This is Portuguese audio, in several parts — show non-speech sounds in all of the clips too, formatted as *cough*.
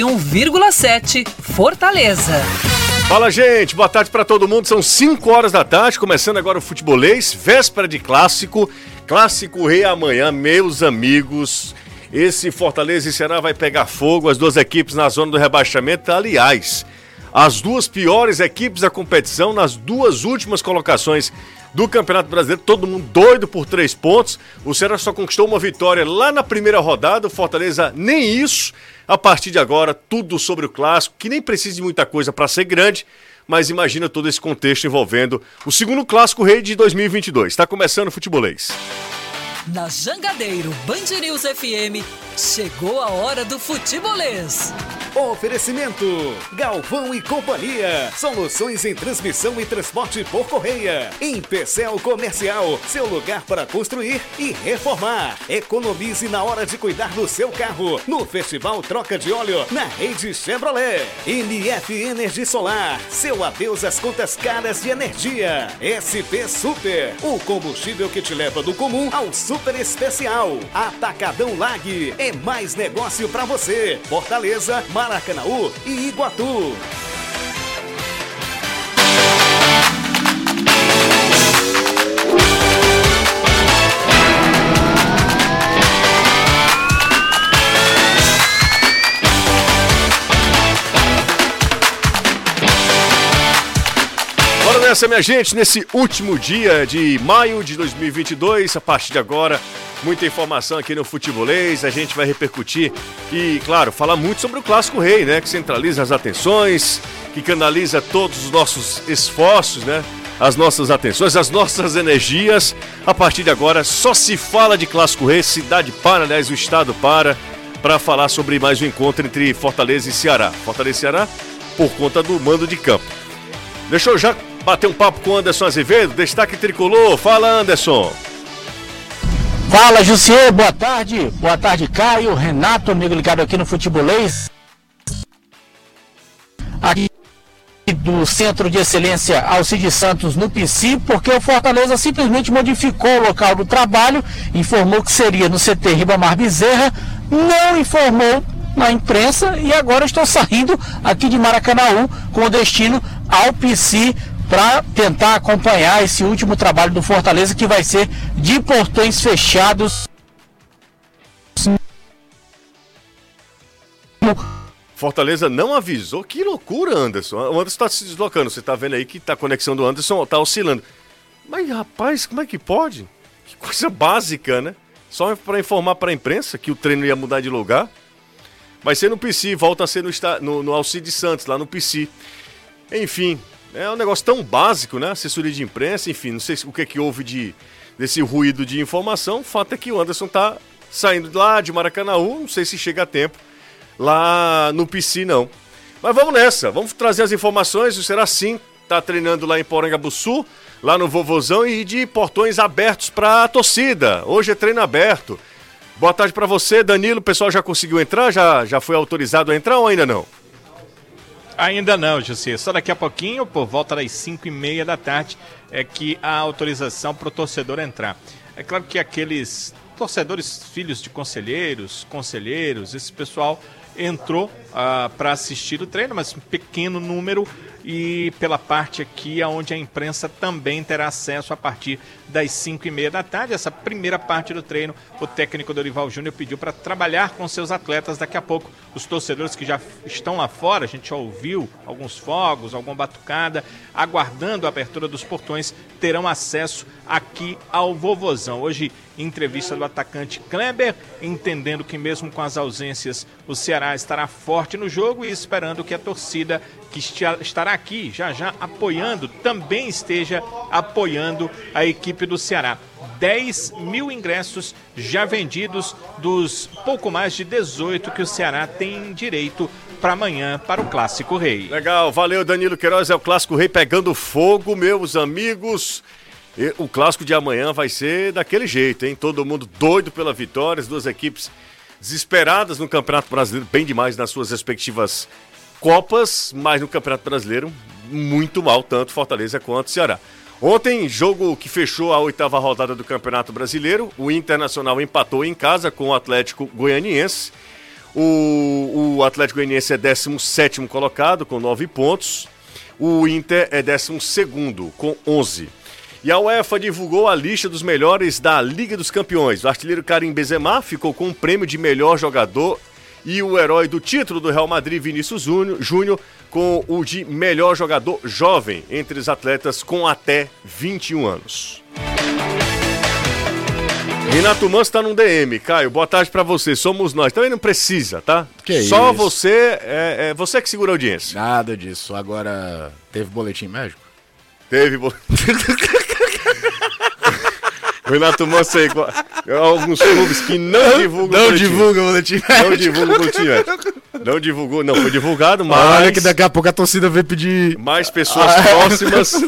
1,7 Fortaleza. Fala, gente. Boa tarde para todo mundo. São 5 horas da tarde, começando agora o futebolês, véspera de clássico. Clássico Rei amanhã, meus amigos. Esse Fortaleza e Ceará vai pegar fogo, as duas equipes na zona do rebaixamento. Aliás, as duas piores equipes da competição nas duas últimas colocações do Campeonato Brasileiro, todo mundo doido por três pontos. O Ceará só conquistou uma vitória lá na primeira rodada, o Fortaleza nem isso. A partir de agora, tudo sobre o clássico, que nem precisa de muita coisa para ser grande, mas imagina todo esse contexto envolvendo o segundo clássico rei de 2022. Está começando o futebolês. Na Jangadeiro Band News FM, chegou a hora do futebolês. Oferecimento: Galvão e Companhia. Soluções em transmissão e transporte por correia. Em Pecel Comercial, seu lugar para construir e reformar. Economize na hora de cuidar do seu carro. No Festival Troca de Óleo, na rede Chevrolet. NF Energia Solar. Seu adeus às contas caras de energia. SP Super. O combustível que te leva do comum ao super especial. Atacadão Lag. É mais negócio para você. Fortaleza, Maracanaú e Iguatu. Nessa, minha gente, nesse último dia de maio de 2022, a partir de agora, muita informação aqui no Futebolês, a gente vai repercutir e, claro, falar muito sobre o Clássico Rei, né, que centraliza as atenções, que canaliza todos os nossos esforços, né, as nossas atenções, as nossas energias. A partir de agora, só se fala de Clássico Rei, cidade para, aliás, o estado para, para falar sobre mais um encontro entre Fortaleza e Ceará. Fortaleza e Ceará por conta do mando de campo. Deixa eu já bater um papo com Anderson Azevedo, destaque tricolor. Fala, Anderson. Fala, Jussier, boa tarde. Boa tarde, Caio, Renato, amigo ligado aqui no Futebolês. Aqui do Centro de Excelência Alcide Santos no PC, porque o Fortaleza simplesmente modificou o local do trabalho, informou que seria no CT Ribamar Bezerra, não informou na imprensa e agora estou saindo aqui de Maracanaú com destino ao PC para tentar acompanhar esse último trabalho do Fortaleza que vai ser de portões fechados. Fortaleza não avisou. Que loucura, Anderson. O Anderson está se deslocando. Você está vendo aí que tá, a conexão do Anderson está oscilando. Mas, rapaz, como é que pode? Que coisa *laughs* básica, né? Só para informar para a imprensa que o treino ia mudar de lugar. Vai ser no PC, volta a ser no, no, no Alcide Santos, lá no PC. Enfim, é um negócio tão básico, né? Assessoria de imprensa, enfim, não sei o que, é que houve de, desse ruído de informação. O fato é que o Anderson tá saindo lá de Maracanãú, não sei se chega a tempo lá no PC, não. Mas vamos nessa, vamos trazer as informações. O Será sim tá treinando lá em Porangabuçu, lá no Vovozão e de portões abertos para a torcida. Hoje é treino aberto. Boa tarde para você, Danilo. O pessoal já conseguiu entrar? Já, já foi autorizado a entrar ou ainda não? Ainda não, José. Só daqui a pouquinho, por volta das 5 e meia da tarde, é que a autorização para o torcedor entrar. É claro que aqueles torcedores, filhos de conselheiros, conselheiros, esse pessoal entrou uh, para assistir o treino, mas um pequeno número e pela parte aqui onde a imprensa também terá acesso a partir das 5 e meia da tarde. Essa primeira parte do treino, o técnico Dorival Júnior pediu para trabalhar com seus atletas. Daqui a pouco, os torcedores que já estão lá fora, a gente já ouviu alguns fogos, alguma batucada, aguardando a abertura dos portões, terão acesso aqui ao Vovozão. Hoje, entrevista do atacante Kleber, entendendo que mesmo com as ausências, o Ceará estará forte no jogo e esperando que a torcida que estará aqui já já apoiando, também esteja apoiando a equipe do Ceará. 10 mil ingressos já vendidos dos pouco mais de 18 que o Ceará tem direito para amanhã para o Clássico Rei. Legal, valeu Danilo Queiroz, é o Clássico Rei pegando fogo, meus amigos. E o clássico de amanhã vai ser daquele jeito, hein? Todo mundo doido pela vitória, as duas equipes desesperadas no Campeonato Brasileiro, bem demais nas suas respectivas Copas, mas no Campeonato Brasileiro, muito mal, tanto Fortaleza quanto Ceará. Ontem, jogo que fechou a oitava rodada do Campeonato Brasileiro, o Internacional empatou em casa com o Atlético Goianiense. O, o Atlético Goianiense é 17 colocado, com 9 pontos. O Inter é 12 com 11. E a UEFA divulgou a lista dos melhores da Liga dos Campeões. O artilheiro Karim Benzema ficou com o prêmio de melhor jogador e o herói do título do Real Madrid, Vinícius Júnior, com o de melhor jogador jovem entre os atletas com até 21 anos. Renato Manso tá num DM. Caio, boa tarde para você. Somos nós. Também não precisa, tá? Que Só isso? você, é, é você que segura a audiência. Nada disso. Agora, teve boletim médico? Teve. bo- o *laughs* Renato Manso aí, qual- alguns clubes que não divulgam o boletim. o boletim Não divulga o boletim médico. Não divulgou, não foi divulgado, mas Olha que daqui a pouco a torcida vai pedir. mais pessoas próximas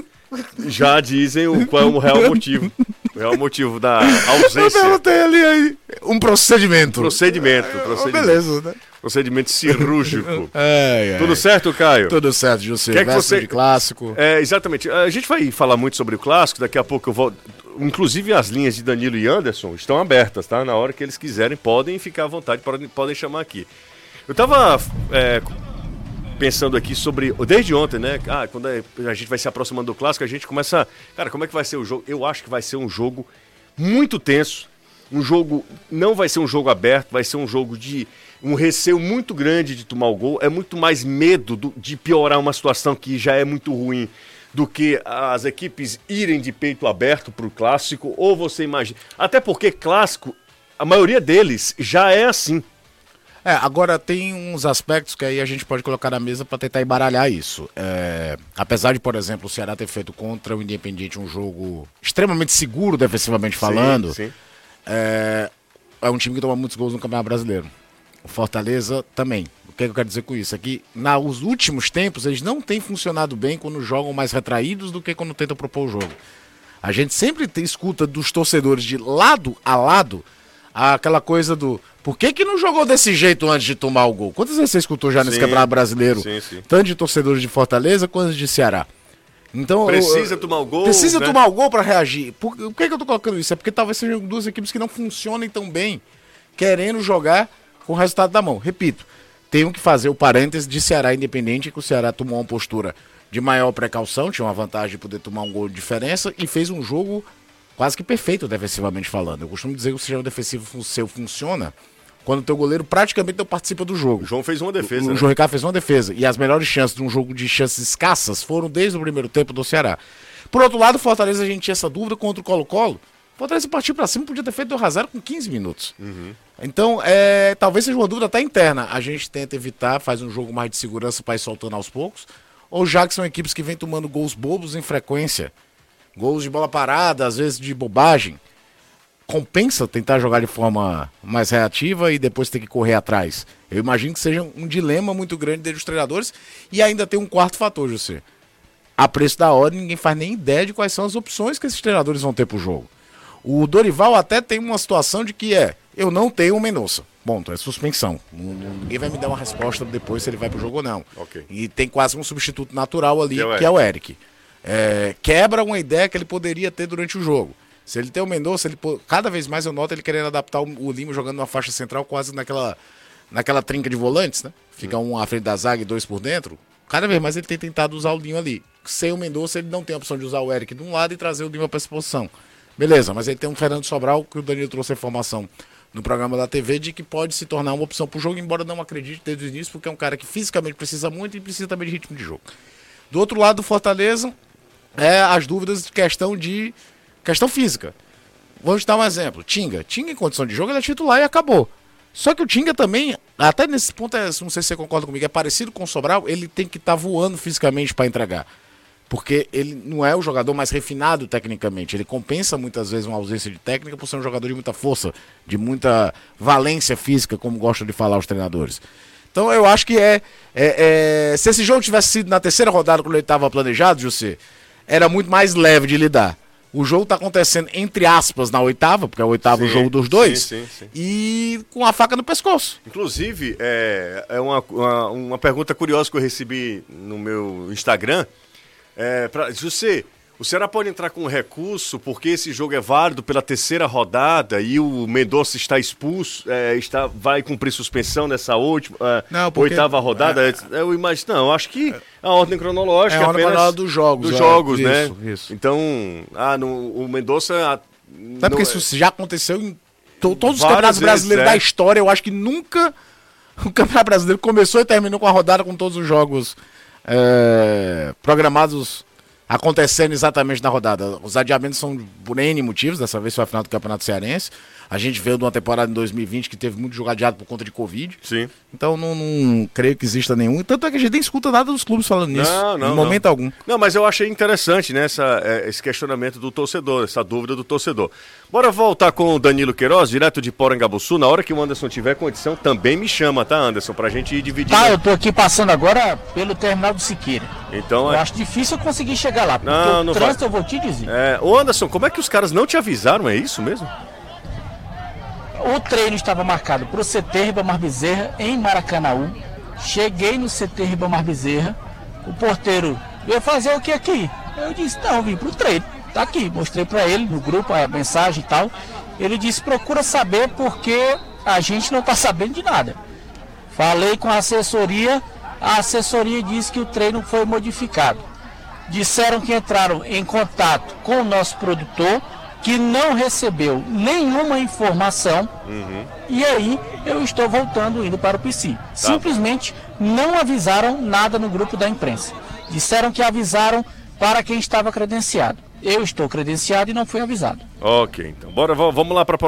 já dizem o, qual é o real motivo. O real motivo da Eu ausência. tem ali aí um procedimento. Procedimento, Oh, procedimento, beleza, né? Procedimento cirúrgico. *laughs* É, é. Tudo certo, Caio? Tudo certo, José. Quer que Véspera você- de clássico. É, exatamente. A gente vai falar muito sobre o clássico, daqui a pouco eu vou. Inclusive as linhas de Danilo e Anderson estão abertas, tá? Na hora que eles quiserem, podem ficar à vontade, podem, podem chamar aqui. Eu tava é, pensando aqui sobre. Desde ontem, né? Ah, quando a gente vai se aproximando do clássico, a gente começa. Cara, como é que vai ser o jogo? Eu acho que vai ser um jogo muito tenso. Um jogo. Não vai ser um jogo aberto, vai ser um jogo de. Um receio muito grande de tomar o gol. É muito mais medo do- de piorar uma situação que já é muito ruim do que as equipes irem de peito aberto para o clássico. Ou você imagina. Até porque clássico, a maioria deles já é assim. É, agora tem uns aspectos que aí a gente pode colocar na mesa para tentar embaralhar isso. É, apesar de, por exemplo, o Ceará ter feito contra o Independiente um jogo extremamente seguro defensivamente falando, Sim, sim. É, é um time que toma muitos gols no Campeonato Brasileiro. O Fortaleza também. O que eu quero dizer com isso? É que nos últimos tempos eles não têm funcionado bem quando jogam mais retraídos do que quando tentam propor o jogo. A gente sempre tem, escuta dos torcedores de lado a lado aquela coisa do por que, que não jogou desse jeito antes de tomar o gol? Quantas vezes você escutou já nesse Sim. Campeonato Brasileiro? Sim, sim. Tanto de torcedores de Fortaleza quanto de Ceará. Então, Precisa eu- tomar o gol. Precisa né? tomar o gol pra reagir. Por, por que, que eu tô colocando isso? É porque talvez sejam duas equipes que não funcionem tão bem, querendo jogar com o resultado da mão. Repito, tenho que fazer o parêntese de Ceará Independente, que o Ceará tomou uma postura de maior precaução, tinha uma vantagem de poder tomar um gol de diferença e fez um jogo quase que perfeito defensivamente falando. Eu costumo dizer que o sistema defensivo seu funciona quando o teu goleiro praticamente não participa do jogo. O João fez uma defesa. O, o né? João Ricardo fez uma defesa. E as melhores chances de um jogo de chances escassas foram desde o primeiro tempo do Ceará. Por outro lado, Fortaleza a gente tinha essa dúvida contra o Colo-Colo. O Fortaleza partiu pra cima, podia ter feito 2 a 0 com 15 minutos. Então, é, talvez seja uma dúvida até interna. A gente tenta evitar, faz um jogo mais de segurança para ir soltando aos poucos. Ou já que são equipes que vêm tomando gols bobos em frequência. Gols de bola parada, às vezes de bobagem compensa tentar jogar de forma mais reativa e depois ter que correr atrás. Eu imagino que seja um dilema muito grande os treinadores e ainda tem um quarto fator, José. A preço da hora, ninguém faz nem ideia de quais são as opções que esses treinadores vão ter pro jogo. O Dorival até tem uma situação de que é, eu não tenho o Mendonça. Ponto, é suspensão. Ninguém vai me dar uma resposta depois se ele vai pro jogo ou não. Ok. E tem quase um substituto natural ali, Que é o que é o Eric. É, quebra uma ideia que ele poderia ter durante o jogo. Se ele tem o Mendonça, ele cada vez mais eu noto ele querendo adaptar o, o Lima jogando na faixa central, quase naquela, naquela trinca de volantes, né? Fica um à frente da zaga e dois por dentro. Cada vez mais ele tem tentado usar o Lima ali. Sem o Mendonça, ele não tem a opção de usar o Eric de um lado e trazer o Lima para essa posição. Beleza, mas ele tem um Fernando Sobral, que o Danilo trouxe a informação no programa da TV, de que pode se tornar uma opção pro jogo, embora não acredite desde o início, porque é um cara que fisicamente precisa muito e precisa também de ritmo de jogo. Do outro lado, do Fortaleza, é as dúvidas de questão de questão física. Vou te dar um exemplo. Tinga. Tinga em condição de jogo, ele é titular e acabou. Só que o Tinga também, até nesse ponto, é, não sei se você concorda comigo, é parecido com o Sobral, ele tem que estar voando fisicamente para entregar. Porque ele não é o jogador mais refinado tecnicamente. Ele compensa muitas vezes uma ausência de técnica por ser um jogador de muita força, de muita valência física, como gostam de falar os treinadores. Então eu acho que é, é- é- Se esse jogo tivesse sido na terceira rodada, quando ele estava planejado, José, era muito mais leve de lidar. O jogo está acontecendo, entre aspas, na oitava, porque é o oitavo Sim, jogo dos dois, sim, sim, e com a faca no pescoço. Inclusive, é, é uma, uma, uma pergunta curiosa que eu recebi no meu Instagram. É, pra, José, O Ceará pode entrar com recurso porque esse jogo é válido pela terceira rodada e o Mendonça está expulso, é, está, vai cumprir suspensão nessa última é, Não, porque- oitava rodada. eu imagino, não, eu acho que a ordem cronológica É a ordem apenas dos jogos, dos é, jogos, isso, né? isso. Então, ah, no, o Mendonça ah, Até porque não- isso já aconteceu em to- todos os campeonatos brasileiros é. da história. Eu acho que nunca *laughs* o Campeonato Brasileiro começou e terminou com a rodada com todos os jogos é, programados acontecendo exatamente na rodada. Os adiamentos são por N motivos, dessa vez foi a final do Campeonato Cearense. A gente veio de uma temporada em 2020 que teve muito jogo adiado por conta de Covid. Sim. Então não, não creio que exista nenhum. Tanto é que a gente nem escuta nada dos clubes falando nisso. Não, não, em momento não. algum. Não, mas eu achei interessante né, essa, é, esse questionamento do torcedor, essa dúvida do torcedor. Bora voltar com o Danilo Queiroz, direto de Porangabuçu. Na hora que o Anderson tiver condição, também me chama, tá, Anderson? Pra gente ir dividindo. Tá, eu tô aqui passando agora pelo terminal do Siqueira. Então, Eu é, acho difícil eu conseguir chegar lá, porque Não, o não trânsito vai. eu vou te dizer. é, ô Anderson, como é que os caras não te avisaram? É isso mesmo? O treino estava marcado para o CT Ribamar Bezerra em Maracanaú. Cheguei no CT Ribamar Bezerra. O porteiro veio fazer o que aqui? Eu disse: Não, vim pro treino. Tá aqui. Mostrei para ele no grupo a mensagem e tal. Ele disse: Procura saber porque a gente não tá sabendo de nada. Falei com a assessoria. A assessoria disse que o treino foi modificado. Disseram que entraram em contato com o nosso produtor, que não recebeu nenhuma informação. E aí eu estou voltando indo para o PC. Simplesmente não avisaram nada no grupo da imprensa. Disseram que avisaram para quem estava credenciado. Eu estou credenciado e não fui avisado. Ok, então. Bora, va- vamos lá para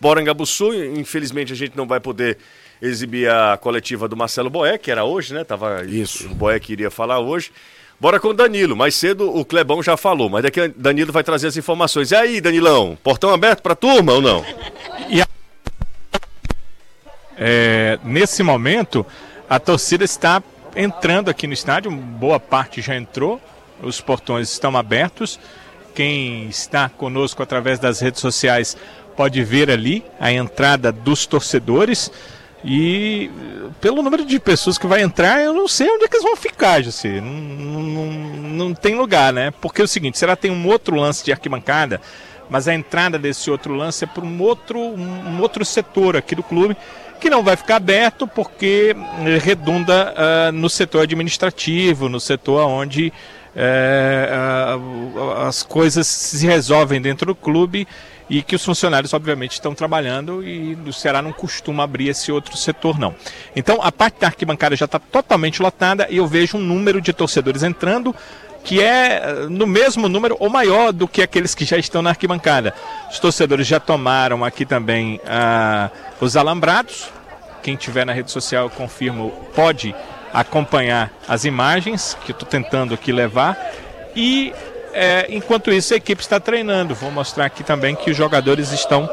Porangabuçu. Infelizmente a gente não vai poder exibir a coletiva do Marcelo Boé, que era hoje, né? Tava, Isso. O Boé queria falar hoje. Bora com o Danilo. Mais cedo o Clebão já falou, mas daqui a Danilo vai trazer as informações. E aí, Danilão? Portão aberto para turma ou não? É, nesse momento, a torcida está entrando aqui no estádio, boa parte já entrou, os portões estão abertos. Quem está conosco através das redes sociais pode ver ali a entrada dos torcedores. E pelo número de pessoas que vai entrar, eu não sei onde é que eles vão ficar, José. Não, não, não tem lugar, né? Porque é o seguinte, será que tem um outro lance de arquibancada? Mas a entrada desse outro lance é para um outro, um outro setor aqui do clube que não vai ficar aberto porque eh, redunda ah, no setor administrativo, no setor onde eh, as coisas se resolvem dentro do clube e que os funcionários, obviamente, estão trabalhando e o Ceará não costuma abrir esse outro setor, não. Então, a parte da arquibancada já está totalmente lotada e eu vejo um número de torcedores entrando que é eh, no mesmo número ou maior do que aqueles que já estão na arquibancada. Os torcedores já tomaram aqui também ah, os alambrados. Quem tiver na rede social, eu confirmo, pode acompanhar as imagens que eu estou tentando aqui levar. E eh, enquanto isso, a equipe está treinando. Vou mostrar aqui também que os jogadores estão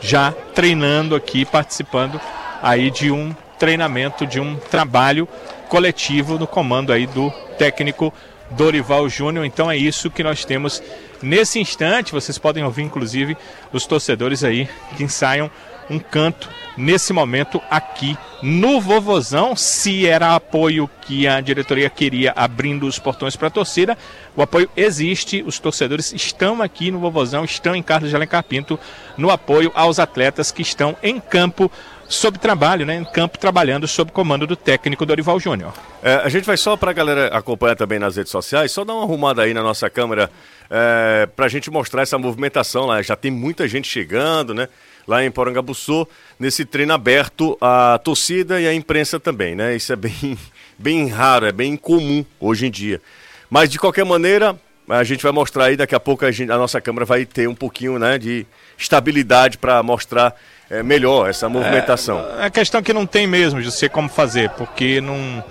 já treinando aqui, participando aí de um treinamento, de um trabalho coletivo no comando aí do técnico Dorival Júnior. Então é isso que nós temos nesse instante. Vocês podem ouvir, inclusive, os torcedores aí que ensaiam um canto nesse momento aqui no Vovozão. Se era apoio que a diretoria queria abrindo os portões para a torcida, o apoio existe. Os torcedores estão aqui no Vovozão, estão em Carlos de Alencar Pinto no apoio aos atletas que estão em campo sob trabalho, né, em campo trabalhando sob comando do técnico Dorival Júnior. É, a gente vai só para a galera acompanhar também nas redes sociais, só dar uma arrumada aí na nossa câmera é, para a gente mostrar essa movimentação lá. Já tem muita gente chegando, né? Lá em Porangabuçu, nesse treino aberto, a torcida e a imprensa também, né? Isso é bem, *laughs* bem raro, é bem incomum hoje em dia. Mas de qualquer maneira, a gente vai mostrar aí, daqui a pouco a, gente- a nossa câmera vai ter um pouquinho né, de estabilidade para mostrar é, melhor essa movimentação. A questão é que não tem mesmo, de sei como fazer, porque não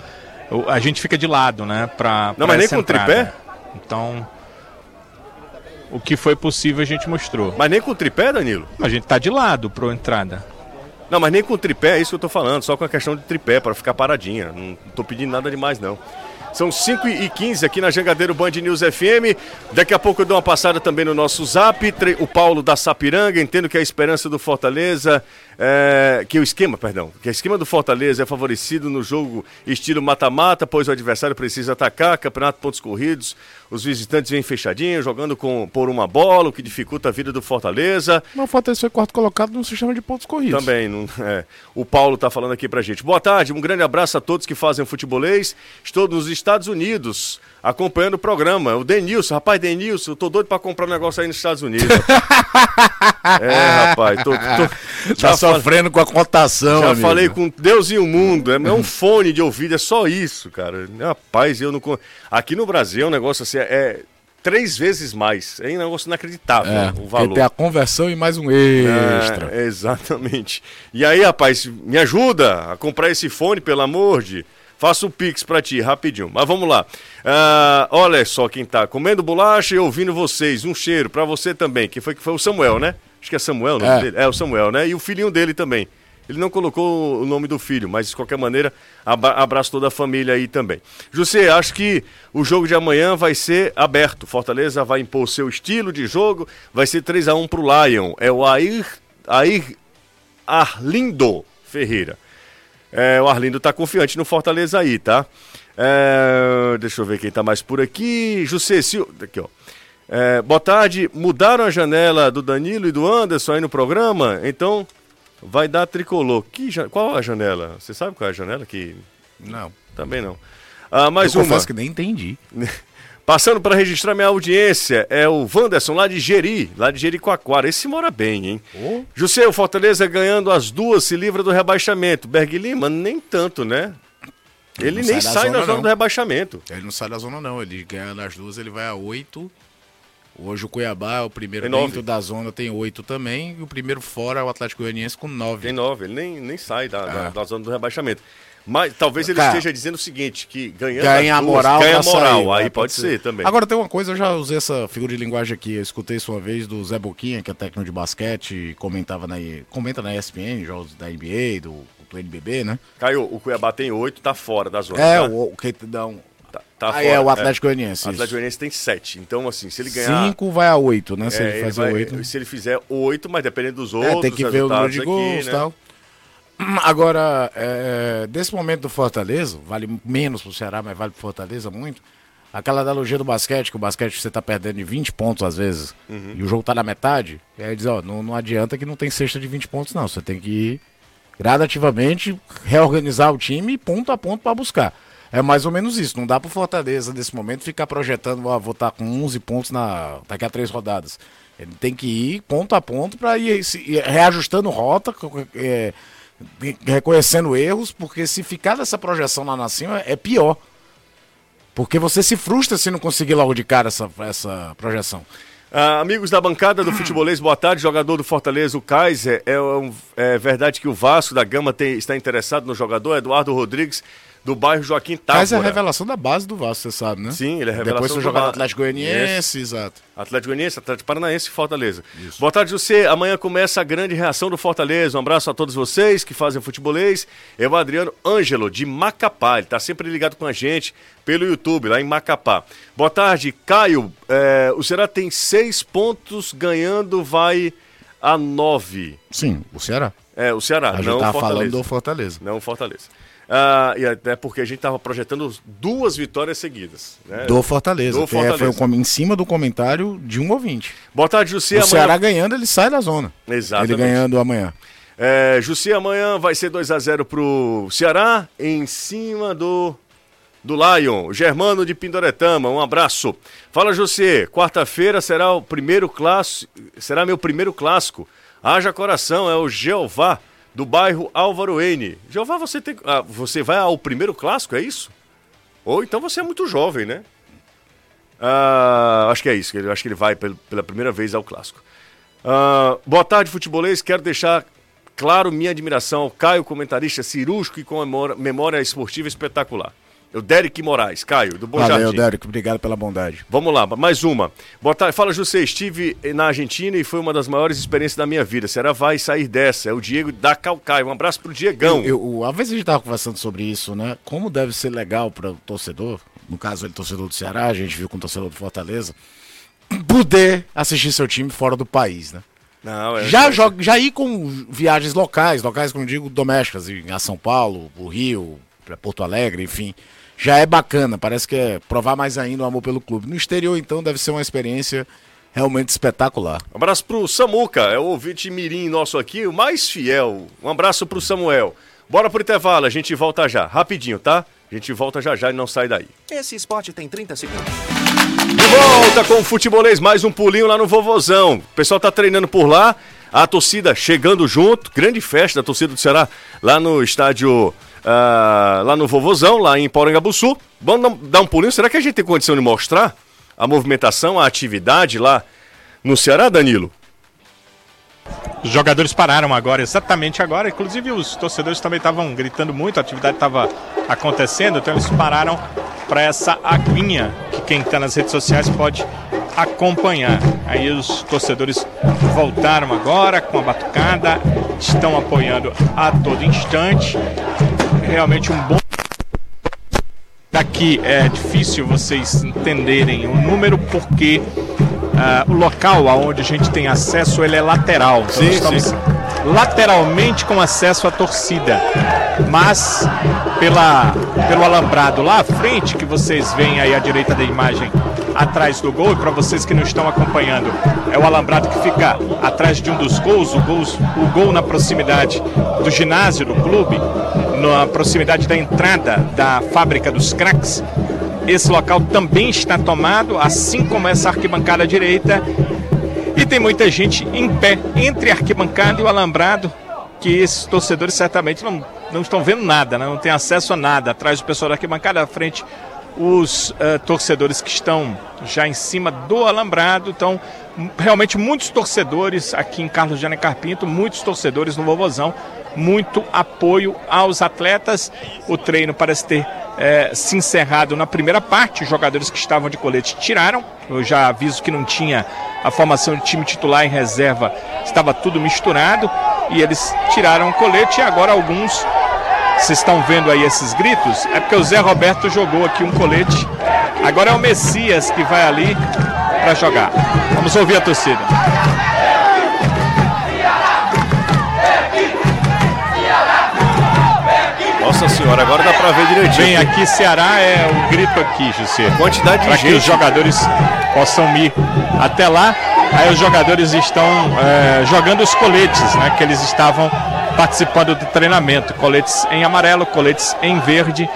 a gente fica de lado, né, para Não, mas nem com tripé? Então, o que foi possível a gente mostrou. Mas nem com tripé, Danilo? A gente tá de lado para entrada. Não, mas nem com tripé, é isso que eu tô falando, só com a questão de tripé, para ficar paradinha. Não tô pedindo nada demais, não. São 5 e 15 aqui na Jangadeiro Band News FM. Daqui a pouco eu dou uma passada também no nosso zap. O Paulo da Sapiranga, entendo que a esperança do Fortaleza, é, que o esquema, perdão, que o esquema do Fortaleza é favorecido no jogo estilo mata-mata, pois o adversário precisa atacar, campeonato pontos corridos, os visitantes vêm fechadinhos, jogando com, por uma bola, o que dificulta a vida do Fortaleza. Mas o Fortaleza foi quarto colocado no sistema de pontos corridos. Também, não, é. O Paulo está falando aqui pra gente. Boa tarde, um grande abraço a todos que fazem futebolês. Estou nos Estados Unidos acompanhando o programa. O Denilson, rapaz, Denilson, eu tô doido para comprar um negócio aí nos Estados Unidos. *laughs* é, rapaz, tô, tô tá sofrendo com a cotação. Já amigo. falei com Deus e o mundo. É, é um fone de ouvido, é só isso, cara. Rapaz, eu não. Aqui no Brasil é um negócio assim, é três vezes mais. É um negócio inacreditável É, o valor. Tem a conversão e mais um extra. É, exatamente. E aí, rapaz, me ajuda a comprar esse fone, pelo amor de. Faça o Pix pra ti, rapidinho. Mas vamos lá. Ah, olha só quem tá comendo bolacha e ouvindo vocês. Um cheiro pra você também. Que foi que foi o Samuel, né? Acho que é Samuel o nome É. dele. É o Samuel, né? E o filhinho dele também. Ele não colocou o nome do filho, mas de qualquer maneira, abra- abraço toda a família aí também. José, acho que o jogo de amanhã vai ser aberto. Fortaleza vai impor o seu estilo de jogo, vai ser 3 a 1 pro Lion. É o Air, Air Arlindo Ferreira. É, o Arlindo tá confiante no Fortaleza aí, tá? É, deixa eu ver quem tá mais por aqui. José Silva. Aqui, ó. É, boa tarde. Mudaram a janela do Danilo e do Anderson aí no programa? Então vai dar tricolor. Que, qual a janela? Você sabe qual é a janela? Que Não. também não. Ah, mais eu uma. que nem entendi. *laughs* Passando para registrar minha audiência, é o Wanderson lá de Jeri, lá de Jericoacoara. Esse mora bem, hein? Ô. José, o Fortaleza ganhando as duas se livra do rebaixamento. Berg Lima, nem tanto, né? Ele Não nem sai da sai da zona, zona do rebaixamento. Ele não sai da zona, não. Ele ganha nas duas, ele vai a oito. Hoje o Cuiabá é o primeiro dentro da zona, tem oito também. E o primeiro fora é o Atlético Goianiense com nove. Tem nove, ele nem, nem sai da, da, Ah. da zona do rebaixamento. Mas talvez ele Cara, esteja dizendo o seguinte, que ganhando Ganha a duas, moral ganha moral. sair, aí né? pode ser também. Agora tem uma coisa, eu já usei essa figura de linguagem aqui. Eu escutei isso uma vez do Zé Boquinha, que é técnico de basquete, comentava na, comenta na ESPN, jogos da NBA, do, do NBB, né? Caio, o Cuiabá tem oito, tá fora da zona. É, tá? o, o que um. Tá, tá Aí fora, é o Atlético Goianiense. O Atlético. Goianiense tem sete. Então, assim, se ele ganhar... Cinco vai a oito, né? Se é, ele fazer vai- oito. Se ele fizer oito, mas dependendo dos É, outros tem que ver o número de gols e né? tal. Agora, é, desse momento do Fortaleza, vale menos pro Ceará, mas vale pro Fortaleza muito. Aquela analogia do basquete, que o basquete você tá perdendo de 20 pontos às vezes, Uhum. e o jogo tá na metade, e aí diz, ó, não, não adianta que não tem cesta de 20 pontos, não. Você tem que ir gradativamente reorganizar o time ponto a ponto para buscar. É mais ou menos isso. Não dá pro Fortaleza, nesse momento, ficar projetando, ó, vou estar com 11 pontos na, daqui a três rodadas. Ele tem que ir ponto a ponto para ir, se- ir reajustando rota, é, reconhecendo erros, porque se ficar nessa projeção lá na cima, é pior. Porque você se frustra se não conseguir logo de cara essa, essa projeção. Ah, amigos da bancada do Futebolês, boa tarde. Jogador do Fortaleza, o Kaiser. É, um- é verdade que o Vasco da Gama tem- está interessado no jogador Eduardo Rodrigues, do bairro Joaquim Távora. Mas é a revelação da base do Vasco, você sabe, né? Sim, ele é revelação Depois foi jogar no. Atlético Goianiense, exato. Atlético Goianiense, Atlético Paranaense e Fortaleza. Boa tarde, José. Amanhã começa a grande reação do Fortaleza. Um abraço a todos vocês que fazem futebolês. É o Adriano Ângelo, de Macapá. Ele está sempre ligado com a gente pelo YouTube, lá em Macapá. Boa tarde, Caio. É, o Ceará tem seis pontos, ganhando vai a nove. Sim, o Ceará. É, o Ceará, A gente não Fortaleza. falando do Fortaleza. Não o Fortaleza. Ah, e até porque a gente estava projetando duas vitórias seguidas. né? Do Fortaleza. Do é- Fortaleza. Foi um em cima do comentário de um ouvinte. Boa tarde, José. o Amanhã- Ceará ganhando, ele sai da zona. Exatamente. Ele ganhando amanhã. É, Jussi, amanhã vai ser 2 a 0 pro Ceará, em cima do do Lion, Germano de Pindoretama. Um abraço. Fala, José. Quarta-feira será o primeiro clássico, será meu primeiro clássico. Haja coração, é o Jeová do bairro Álvaro N. Jeová, você tem, ah, você vai ao primeiro clássico, é isso? Ou então você é muito jovem, né? Ah, acho que é isso. Acho que ele vai pel- pela primeira vez ao clássico. Ah, boa tarde, futebolês. Quero deixar claro minha admiração ao Caio, comentarista cirúrgico e com memória esportiva espetacular. O Derek Moraes, Caio, do Bom Valeu, Jardim. Derek. Obrigado pela bondade. Vamos lá, mais uma. Boa tarde. Fala, José. Estive na Argentina e foi uma das maiores experiências da minha vida. Será vai sair dessa? É o Diego da Calcaia. Um abraço pro Diegão. Eu, eu, a vez a gente tava conversando sobre isso, né? Como deve ser legal para o torcedor, no caso ele torcedor do Ceará, a gente viu com o torcedor do Fortaleza, *clears throat* poder assistir seu time fora do país, né? Não, é, Já, joga, já ir com viagens locais, locais como eu digo, domésticas, a São Paulo, o Rio, para Porto Alegre, enfim, já é bacana, parece que é provar mais ainda o amor pelo clube. No exterior, então, deve ser uma experiência realmente espetacular. Um abraço pro Samuca, é o ouvinte mirim nosso aqui, o mais fiel. Um abraço pro Samuel. Bora pro intervalo, a gente volta já, rapidinho, tá? A gente volta já já e não sai daí. Esse spot tem 30 segundos. De volta com o futebolês, mais um pulinho lá no Vovozão. O pessoal tá treinando por lá, a torcida chegando junto, grande festa da torcida do Ceará lá no estádio, ah, lá no Vovozão, lá em Porangabuçu. Vamos dar- um pulinho, será que a gente tem condição de mostrar a movimentação, a atividade lá no Ceará, Danilo? Os jogadores pararam agora, exatamente agora. Inclusive, os torcedores também estavam gritando muito, a atividade estava acontecendo, então eles pararam para essa aguinha que quem está nas redes sociais pode acompanhar. Aí os torcedores voltaram agora com a batucada, estão apoiando a todo instante. Realmente um bom. Daqui é difícil vocês entenderem o número porque ah, o local aonde a gente tem acesso ele é lateral. Então Sim, estamos sim. lateralmente com acesso à torcida. Mas pela, pelo alambrado lá à frente, que vocês veem aí à direita da imagem, atrás do gol, e para vocês que não estão acompanhando, é o alambrado que fica atrás de um dos gols, o, gols, o gol na proximidade do ginásio do clube, na proximidade da entrada da fábrica dos craques. Esse local também está tomado, assim como essa arquibancada direita. E tem muita gente em pé entre a arquibancada e o alambrado, que esses torcedores certamente não, não estão vendo nada, né? não tem acesso a nada. Atrás do pessoal da arquibancada, à frente, os eh, torcedores que estão já em cima do alambrado. Então, realmente muitos torcedores aqui em Carlos Jane Carpinto, muitos torcedores no Vovozão, muito apoio aos atletas. O treino parece ter eh, se encerrado na primeira parte. Os jogadores que estavam de colete tiraram. Eu já aviso que não tinha a formação de time titular e reserva, estava tudo misturado. E eles tiraram o colete e agora alguns vocês estão vendo aí esses gritos? É porque o Zé Roberto jogou aqui um colete. Agora é o Messias que vai ali para jogar. Vamos ouvir a torcida. Senhora, agora dá pra ver direitinho. Vem aqui, Ceará é o grito aqui, José. Quantidade de Para que os jogadores possam ir até lá. Aí os jogadores estão é, jogando os coletes, né? Que eles estavam participando do treinamento. Coletes em amarelo, coletes em verde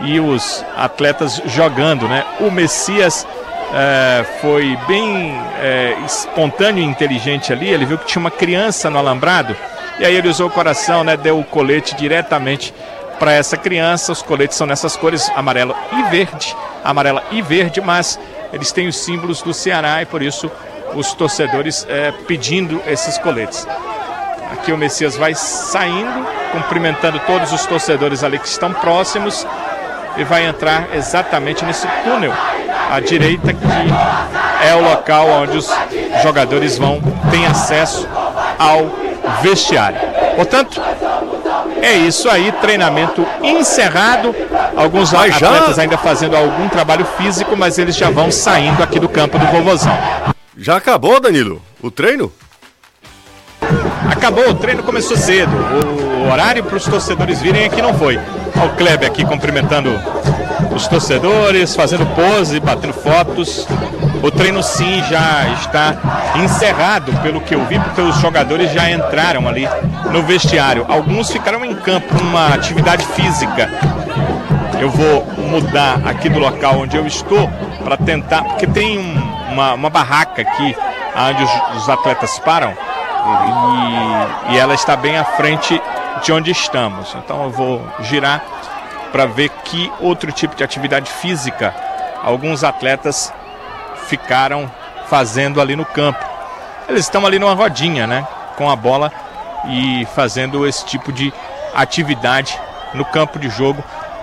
e os atletas jogando, né? O Messias é, foi bem é, espontâneo e inteligente ali. Ele viu que tinha uma criança no alambrado e aí ele usou o coração, né? Deu o colete diretamente para essa criança. Os coletes são nessas cores amarelo e verde, amarela e verde, mas eles têm os símbolos do Ceará e por isso os torcedores é, pedindo esses coletes. Aqui o Messias vai saindo, cumprimentando todos os torcedores ali que estão próximos e vai entrar exatamente nesse túnel à direita que é o local onde os jogadores vão ter acesso ao vestiário. Portanto, é isso aí, treinamento encerrado. Alguns Mas já- atletas ainda fazendo algum trabalho físico, mas eles já vão saindo aqui do campo do Vovozão. Já acabou, Danilo? O treino? Acabou, o treino começou cedo. O horário para os torcedores virem aqui não foi. Olha o Kleber aqui cumprimentando os torcedores, fazendo pose, batendo fotos. O treino sim já está encerrado, pelo que eu vi, porque os jogadores já entraram ali no vestiário. Alguns ficaram em campo numa atividade física. Eu vou mudar aqui do local onde eu estou para tentar, porque tem um- uma, uma barraca aqui onde os, os atletas param e, e ela está bem à frente de onde estamos. Então eu vou girar para ver que outro tipo de atividade física alguns atletas ficaram fazendo ali no campo. Eles estão ali numa rodinha, né, com a bola e fazendo esse tipo de atividade no campo de jogo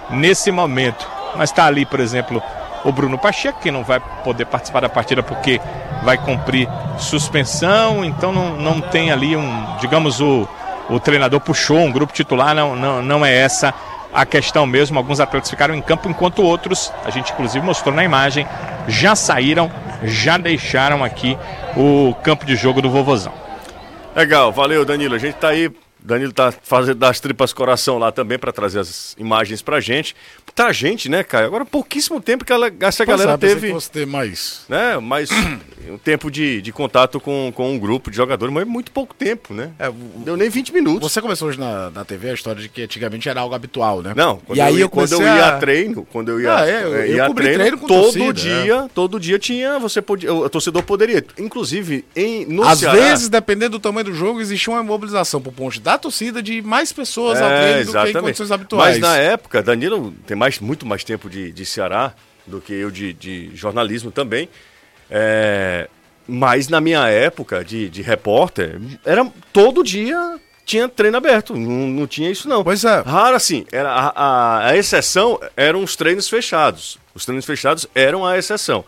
nesse momento. Mas está ali, por exemplo, o Bruno Pacheco, que não vai poder participar da partida porque vai cumprir suspensão, então não, não tem ali um, digamos, o, o treinador puxou um grupo titular, não, não, não é essa a questão mesmo. Alguns atletas ficaram em campo, enquanto outros, a gente inclusive mostrou na imagem, já saíram, já deixaram aqui o campo de jogo do Vovozão. Legal, valeu Danilo. A gente tá aí Danilo tá fazendo das tripas coração lá também para trazer as imagens pra gente. Tá gente, né, Caio? Agora pouquíssimo tempo que ela, essa Pois galera é, teve, que fosse ter mais. né, mais *clears throat* um tempo de, de contato com, com um grupo de jogadores, mas muito pouco tempo, né? É, Deu nem 20 minutos. Você começou hoje na, na TV a história de que antigamente era algo habitual, né? Não, quando e aí eu, eu quando eu ia a... a treino, quando eu ia, Ah, é, eu- eu ia a cobri treino, treino com todo torcida, é. dia, todo dia tinha, você podia, o torcedor poderia, inclusive em no Às Ceará, vezes, dependendo do tamanho do jogo, existia uma mobilização por ponte da torcida de mais pessoas ao É, treino do que em condições habituais. Mas na época, Danilo tem mais, muito mais tempo de, de Ceará do que eu de, de jornalismo também. É, mas na minha época de, de repórter, era todo dia tinha treino aberto. Não, não tinha isso, não. Pois é. Raro assim. Era, a, a, a exceção eram os treinos fechados. Os treinos fechados eram a exceção.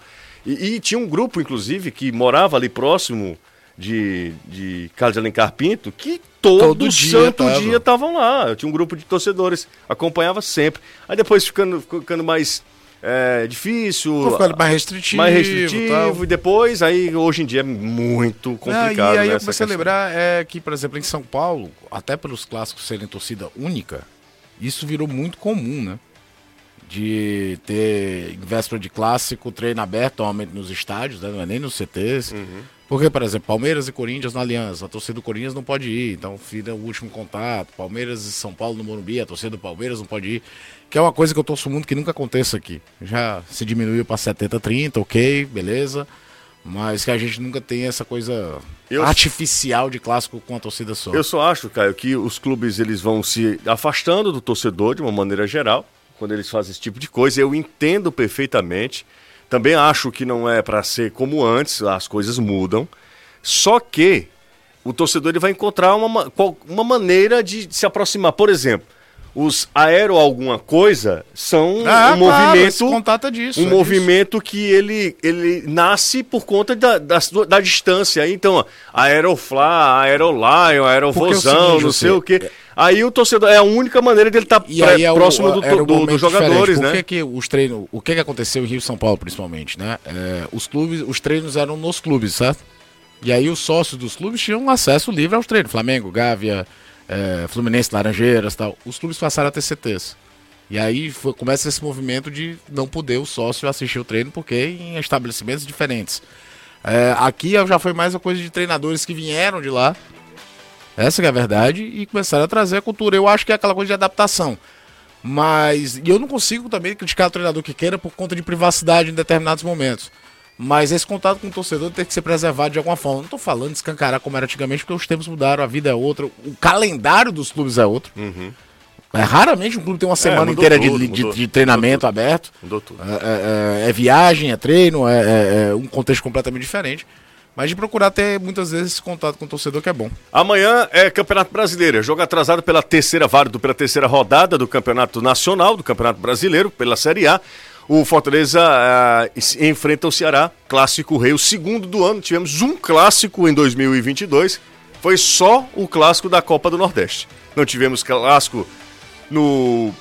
E, e tinha um grupo, inclusive, que morava ali próximo de, de Carlos Alencar Pinto, que todo, Todo dia santo tava. dia estavam lá. Eu tinha um grupo de torcedores, acompanhava sempre. Aí depois ficando, ficando mais é, difícil, ficando mais restritivo. mais restritivo, e depois, aí hoje em dia é muito complicado. e aí né, eu comecei a lembrar é, que, por exemplo, em São Paulo, até pelos clássicos serem torcida única, isso virou muito comum, né? De ter, em véspera de clássico, treino aberto, normalmente nos estádios, né? não é nem nos CTs. Uhum. Porque, por exemplo, Palmeiras e Corinthians na Aliança, a torcida do Corinthians não pode ir, então vira o último contato. Palmeiras e São Paulo no Morumbi, a torcida do Palmeiras não pode ir. Que é uma coisa que eu torço muito que nunca aconteça aqui. Já se diminuiu para 70, 30, ok, beleza. Mas que a gente nunca tem essa coisa Eu- artificial de clássico com a torcida só. Eu só acho, Caio, que os clubes eles vão se afastando do torcedor de uma maneira geral, quando eles fazem esse tipo de coisa. Eu entendo perfeitamente. Também acho que não é para ser como antes, as coisas mudam. Só que o torcedor ele vai encontrar uma, uma maneira de se aproximar. Por exemplo, os aero alguma coisa são Ah, um claro, movimento contato é disso. um é disso. movimento que ele, ele nasce por conta da, da, da distância. Então, ó, Aeroflá, Aerolion, Aerovozão, é o seguinte, não sei o quê. Aí o torcedor é a única maneira dele estar aí é o- próximo do, um do- dos jogadores, né? que, que os treinos, o que, que aconteceu em Rio e São Paulo, principalmente, né? É, os clubes, os treinos eram nos clubes, certo? E aí os sócios dos clubes tinham acesso livre aos treinos. Flamengo, Gávea, é, Fluminense, Laranjeiras tal. Os clubes passaram a ter CTs. E aí foi- começa esse movimento de não poder o sócio assistir o treino, porque em estabelecimentos diferentes. É, aqui já foi mais uma coisa de treinadores que vieram de lá, essa que é a verdade, e começaram a trazer a cultura. Eu acho que é aquela coisa de adaptação. Mas. E eu não consigo também criticar o treinador que queira por conta de privacidade em determinados momentos. Mas esse contato com o torcedor tem que ser preservado de alguma forma. Não estou falando de escancarar como era antigamente, porque os tempos mudaram, a vida é outra, o calendário dos clubes é outro. É, raramente um clube tem uma semana Uhum. mudou inteira de- tudo, de, mudou, de treinamento mudou aberto. Mudou tudo. É, é- é viagem, é treino, é, é- é um contexto completamente diferente. Mas de procurar ter muitas vezes esse contato com o torcedor que é bom. Amanhã é Campeonato Brasileiro. Jogo atrasado pela terceira, válido pela terceira rodada do Campeonato Nacional, do Campeonato Brasileiro, pela Série A. O Fortaleza se- enfrenta o Ceará, clássico rei, o segundo do ano. Tivemos um clássico em 2022. Foi só o clássico da Copa do Nordeste. Não tivemos clássico no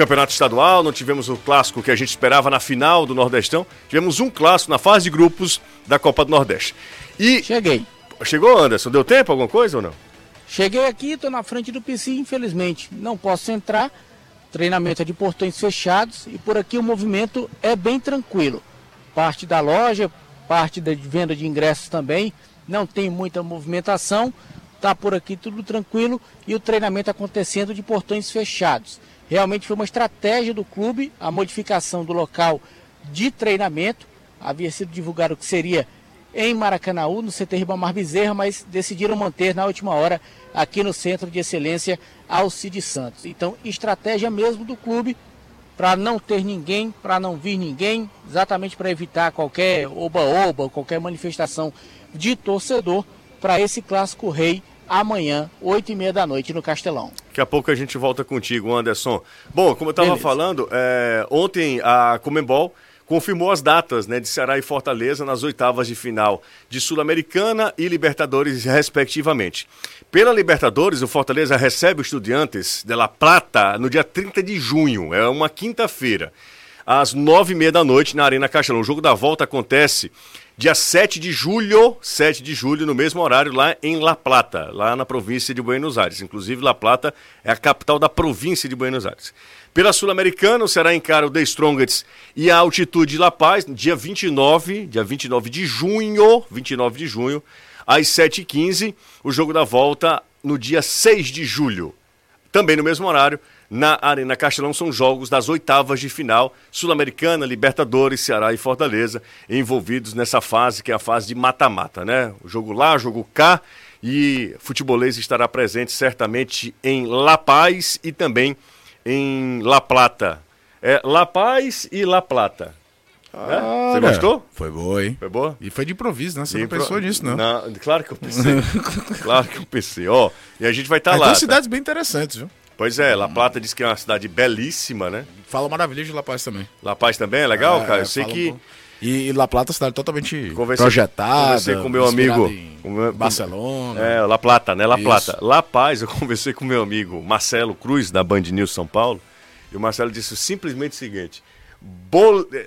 Campeonato Estadual, não tivemos o clássico que a gente esperava na final do Nordestão. Tivemos um clássico na fase de grupos da Copa do Nordeste. E Cheguei. chegou, Anderson? Deu tempo alguma coisa ou não? Cheguei aqui, estou na frente do PC, infelizmente. Não posso entrar. Treinamento é de portões fechados e por aqui o movimento é bem tranquilo. Parte da loja, parte da venda de ingressos também. Não tem muita movimentação. Tá por aqui tudo tranquilo e o treinamento acontecendo de portões fechados. Realmente foi uma estratégia do clube a modificação do local de treinamento. Havia sido divulgado que seria em Maracanaú, no CT Ribamar Bezerra, mas decidiram manter na última hora aqui no Centro de Excelência Alcide Santos. Então, estratégia mesmo do clube para não ter ninguém, para não vir ninguém, exatamente para evitar qualquer oba-oba, qualquer manifestação de torcedor para esse clássico rei amanhã, 8 e meia da noite no Castelão. Daqui a pouco a gente volta contigo, Anderson. Bom, como eu estava falando, é, ontem a Comembol confirmou as datas né, de Ceará e Fortaleza nas oitavas de final de Sul-Americana e Libertadores, respectivamente. Pela Libertadores, o Fortaleza recebe o Estudiantes de La Plata no dia 30 de junho, é uma quinta-feira, às nove e meia da noite na Arena Castelão. O jogo da volta acontece dia 7 de julho, 7 de julho, no mesmo horário, lá em La Plata, lá na província de Buenos Aires. Inclusive, La Plata é a capital da província de Buenos Aires. Pela Sul-Americana, o Ceará encara o The Strongest e a Altitude de La Paz, dia 29, dia 29 de junho, 29 de junho, às 7h15. O jogo da volta no dia 6 de julho. Também no mesmo horário, na Arena Castelão, são jogos das oitavas de final, Sul-Americana, Libertadores, Ceará e Fortaleza, envolvidos nessa fase que é a fase de mata-mata, né? O jogo lá, jogo cá, e futebolês estará presente certamente em La Paz e também em La Plata. É La Paz e La Plata. É? Você gostou? Foi boa, hein? Foi boa? E foi de improviso, né? Você E não pensou nisso, não. Na- claro que eu pensei. *laughs* claro que eu pensei. Ó, e a gente vai estar Mas lá. tem tá? cidades bem interessantes, viu? Pois é, La Plata diz que é uma cidade belíssima, né? Fala maravilha de La Paz também. La Paz também é legal, É, cara. é, Eu sei fala um que. pouco. E, La Plata é uma cidade totalmente Conversei- projetada. conversei com meu amigo, com Barcelona. É, La Plata, né? La Isso. Plata. La Paz, eu *laughs* conversei com meu amigo Marcelo Cruz, da Band News São Paulo, e o Marcelo disse simplesmente o seguinte: Bol- é,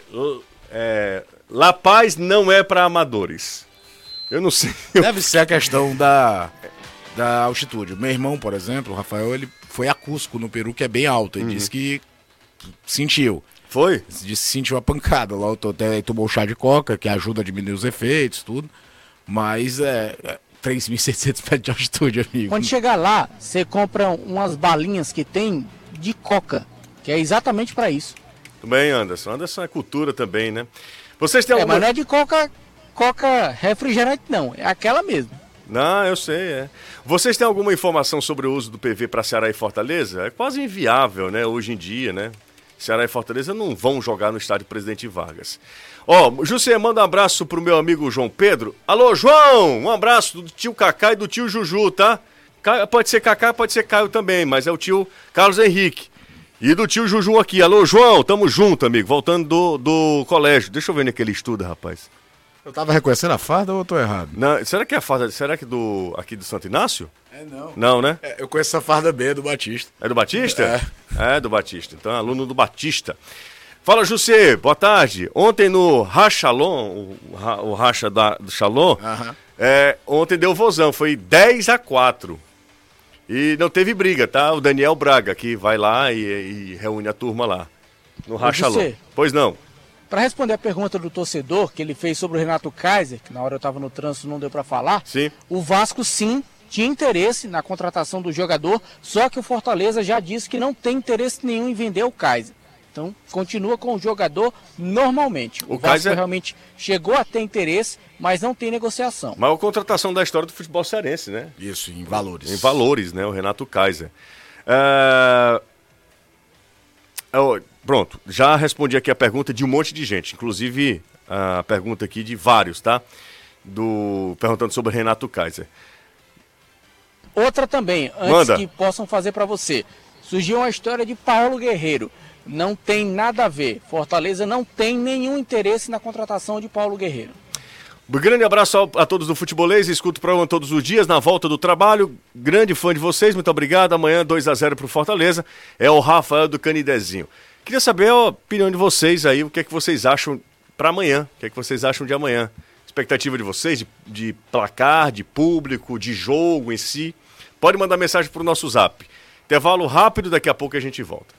é, La Paz não é para amadores. Eu não sei. Deve ser a questão da, da altitude. Meu irmão, por exemplo, o Rafael, ele foi a Cusco, no Peru, que é bem alto. Uhum. Ele disse que sentiu. Foi? Disse que sentiu a pancada. Lá eu até tomou chá de coca, que ajuda a diminuir os efeitos, tudo. Mas é, é 3.600 metros de altitude, amigo. Quando chegar lá, você compra umas balinhas que tem de coca, que é exatamente para isso. Tudo bem, Anderson. Anderson é cultura também, né? Vocês têm É, alguma... mas não é de coca, coca refrigerante não, é aquela mesmo. Não, eu sei, é. Vocês têm alguma informação sobre o uso do PV para Ceará e Fortaleza? É quase inviável, né, hoje em dia, né? Ceará e Fortaleza não vão jogar no estádio Presidente Vargas. Ó, José, manda um abraço pro meu amigo João Pedro. Alô, João! Um abraço do tio Cacá e do tio Juju, tá? Pode ser Cacá, pode ser Caio também, mas é o tio Carlos Henrique. E do tio Juju aqui. Alô, João, tamo junto, amigo. Voltando do, do colégio. Deixa eu ver onde é ele estuda, rapaz. Eu tava reconhecendo a farda ou eu tô errado? Não, será que é a farda, será que do aqui do Santo Inácio? É, não. Não, né? eu conheço a farda B do Batista. É do Batista? É. do Batista. Então, é aluno do Batista. Fala, José, boa tarde. Ontem no Rachalon, o, Ra- o Racha da, do Shalom, é, ontem deu vozão, foi 10 a 4. E não teve briga, tá? O Daniel Braga que vai lá e, e reúne a turma lá, no Rachalon. Pois não. Para responder a pergunta do torcedor que ele fez sobre o Renato Kaiser, que na hora eu estava no trânsito não deu para falar, Sim. o Vasco sim tinha interesse na contratação do jogador, só que o Fortaleza já disse que não tem interesse nenhum em vender o Kaiser. Então, continua com o jogador normalmente. O O, Vasco Kaiser- realmente chegou a ter interesse, mas não tem negociação. Maior contratação da história do futebol cearense, né? Isso, em valores. Em valores, né? O Renato Kaiser. É, ó, Pronto, já respondi aqui a pergunta de um monte de gente, inclusive a pergunta aqui de vários, tá? Do perguntando sobre Renato Kaiser. Outra também, antes Manda. que possam fazer para você. Surgiu uma história de Paulo Guerreiro. Não tem nada a ver. Fortaleza não tem nenhum interesse na contratação de Paulo Guerreiro. Um grande abraço a todos do Futebolês, escuto o programa todos os dias, na volta do trabalho. Grande fã de vocês, muito obrigado. Amanhã 2 a 0 pro Fortaleza. É o Rafael do Canidezinho. Queria saber a opinião de vocês aí, o que é que vocês acham para amanhã? O que é que vocês acham de amanhã? Expectativa de vocês, de, de placar, de público, de jogo em si? Pode mandar mensagem pro nosso zap. Intervalo rápido, daqui a pouco a gente volta.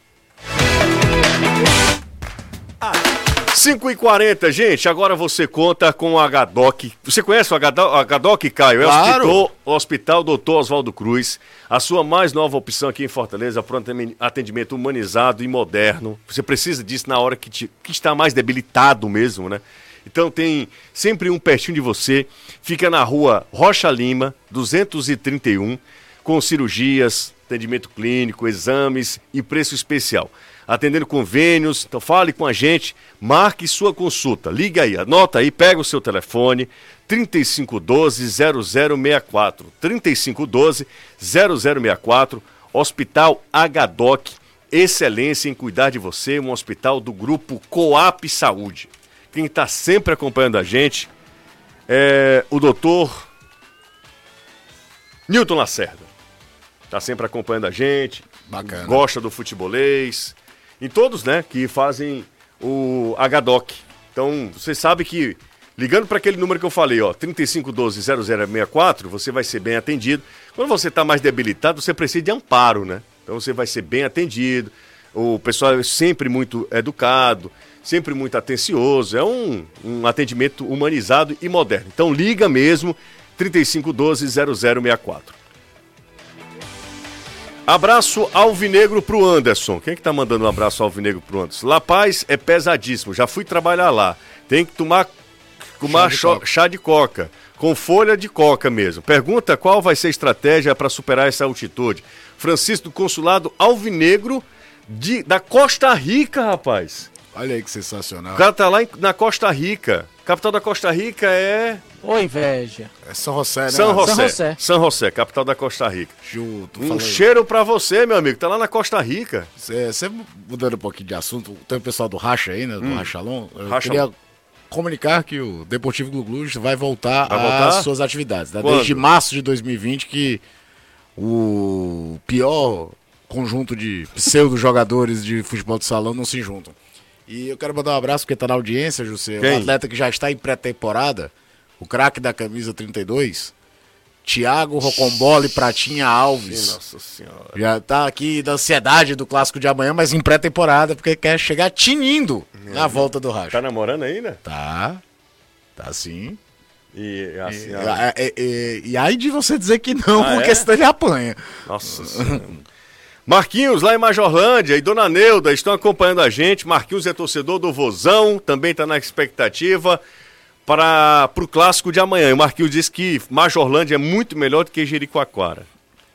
5 e 40 gente, agora você conta com o HDOC. Você conhece o HDOC, Caio? É o Claro. hospital, Hospital Doutor Oswaldo Cruz, a sua mais nova opção aqui em Fortaleza, para um atendimento humanizado e moderno. Você precisa disso na hora que, te- que está mais debilitado mesmo, né? Então tem sempre um pertinho de você. Fica na rua Rocha Lima, 231, com cirurgias, atendimento clínico, exames e preço especial. Atendendo convênios, então fale com a gente, marque sua consulta. Liga aí, anota aí, pega o seu telefone, 3512-0064. 3512-0064, Hospital HDOC, excelência em cuidar de você, um hospital do grupo Coap Saúde. Quem está sempre acompanhando a gente é o doutor Newton Lacerda. Está sempre acompanhando a gente, Bacana. gosta do futebolês. E todos, né, que fazem o HDOC. Então, você sabe que ligando para aquele número que eu falei, ó, 3512-0064, você vai ser bem atendido. Quando você está mais debilitado, você precisa de amparo, né? Então você vai ser bem atendido. O pessoal é sempre muito educado, sempre muito atencioso. É um, um atendimento humanizado e moderno. Então liga mesmo 3512-0064. Abraço alvinegro pro Anderson. Quem é que tá mandando um abraço alvinegro pro Anderson? La Paz é pesadíssimo, já fui trabalhar lá. Tem que tomar, tomar de chá, coca. chá de coca, com folha de coca mesmo. Pergunta qual vai ser a estratégia para superar essa altitude. Francisco do Consulado Alvinegro de, da Costa Rica, rapaz. Olha aí que sensacional. O cara tá lá em- na Costa Rica. Capital da Costa Rica é Ô, inveja. É São José, né? São? José. José. São José, capital da Costa Rica. Tu Um cheiro pra você, meu amigo. Tá lá na Costa Rica. Você mudando um pouquinho de assunto, tem o pessoal do Racha aí, né? Do Rachalon. Eu Hum. Racha- queria comunicar que o Deportivo Glu vai voltar Vai voltar? às suas atividades. Né? Desde março de 2020 que o pior conjunto de pseudo-jogadores de futebol de salão não se juntam. E eu quero mandar um abraço porque tá na audiência, José. Quem? Um atleta que já está em pré-temporada, o craque da camisa 32, Thiago Rocambole Pratinha Alves. Nossa senhora. Já tá aqui da ansiedade do clássico de amanhã, mas em pré-temporada, porque quer chegar tinindo na volta do Racha. Tá namorando ainda? Tá. Tá sim. E assim, E, e, e- e aí de você dizer que não, Ah, porque é? senão ele apanha. Nossa senhora. Marquinhos, lá em Majorlândia, e Dona Neuda estão acompanhando a gente. Marquinhos é torcedor do Vozão, também está na expectativa para o clássico de amanhã. E o Marquinhos disse que Majorlândia é muito melhor do que Jericoacoara.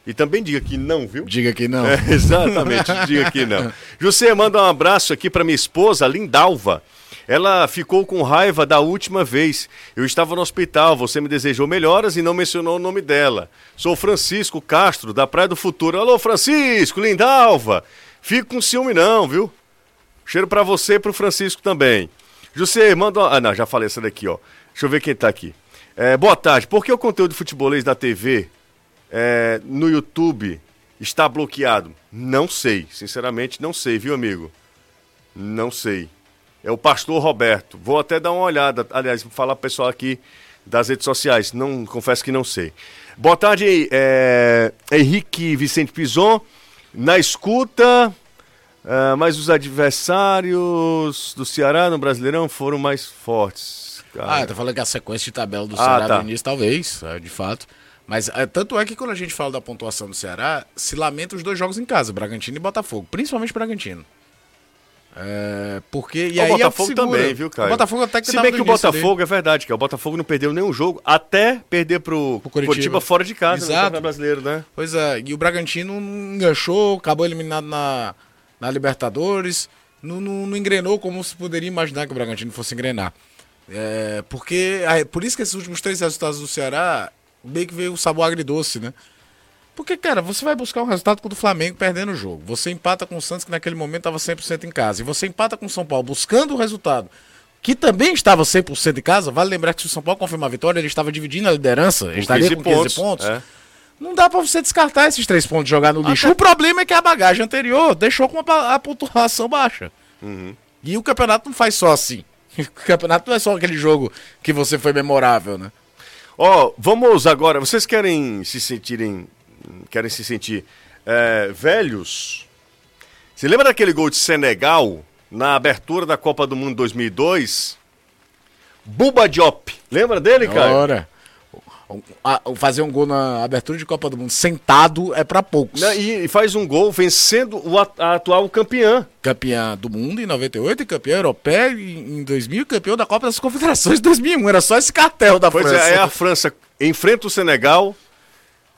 E também diga que não, viu? Diga que não. É, *laughs* exatamente, diga que não. *laughs* José, manda um abraço aqui para minha esposa, Lindalva. Ela ficou com raiva da última vez. Eu estava no hospital, você me desejou melhoras e não mencionou o nome dela. Sou Francisco Castro, da Praia do Futuro. Alô, Francisco, Lindalva. Fico com ciúme não, viu? Cheiro para você e pro Francisco também. José, manda. Ah, não, já falei essa daqui, ó. Deixa eu ver quem tá aqui. É, boa tarde. Por que o conteúdo futebolês da TV é, no YouTube está bloqueado? Não sei, sinceramente não sei, viu, amigo? Não sei. É o pastor Roberto. Vou até dar uma olhada, aliás, vou falar pro pessoal aqui das redes sociais. Não, confesso que não sei. Boa tarde, é, Henrique Vicente Pison. Na escuta, ah, mas os adversários do Ceará no Brasileirão foram mais fortes. cara. Ah, tá falando que a sequência de tabela do Ah, Ceará tá. do início, talvez, é, de fato. Mas é, tanto é que quando a gente fala da pontuação do Ceará, se lamenta os dois jogos em casa, Bragantino e Botafogo. Principalmente Bragantino. É, porque. E o aí é Botafogo também, viu, cara? O Botafogo até que Se tava bem no que o. Botafogo, é verdade, que o Botafogo não perdeu nenhum jogo até perder pro, Pro Curitiba. Curitiba. fora de casa no Exato. Campeonato Brasileiro, né? Pois é, e o Bragantino não enganchou, acabou eliminado na, na Libertadores, não, não, não engrenou como se poderia imaginar que o Bragantino fosse engrenar. É, porque, por isso que esses últimos três resultados do Ceará, meio que veio o sabor agridoce, né? Porque, cara, você vai buscar um resultado contra o Flamengo perdendo o jogo. Você empata com o Santos, que naquele momento estava 100% em casa. E você empata com o São Paulo buscando o resultado, que também estava 100% em casa. Vale lembrar que se o São Paulo confirmar a vitória, ele estava dividindo a liderança. Ele estaria com 15 pontos. é. Não dá pra você descartar esses três pontos e jogar no lixo. O problema é que a bagagem anterior deixou com a, a pontuação baixa. E o campeonato não faz só assim. *laughs* O campeonato não é só aquele jogo que você foi memorável, né? Ó, vamos agora. Vocês querem se sentirem. Querem se sentir é, velhos? Você lembra daquele gol de Senegal na abertura da Copa do Mundo 2002? Buba Diop. Lembra dele, cara? Ora. fazer um gol na abertura de Copa do Mundo sentado é pra poucos. Né, E, faz um gol vencendo o atual campeã. Campeã do mundo em 98 e campeã europeia em em 2000 e campeão da Copa das Confederações em 2001. Era só esse cartel da Pois França. é, aí a França enfrenta o Senegal,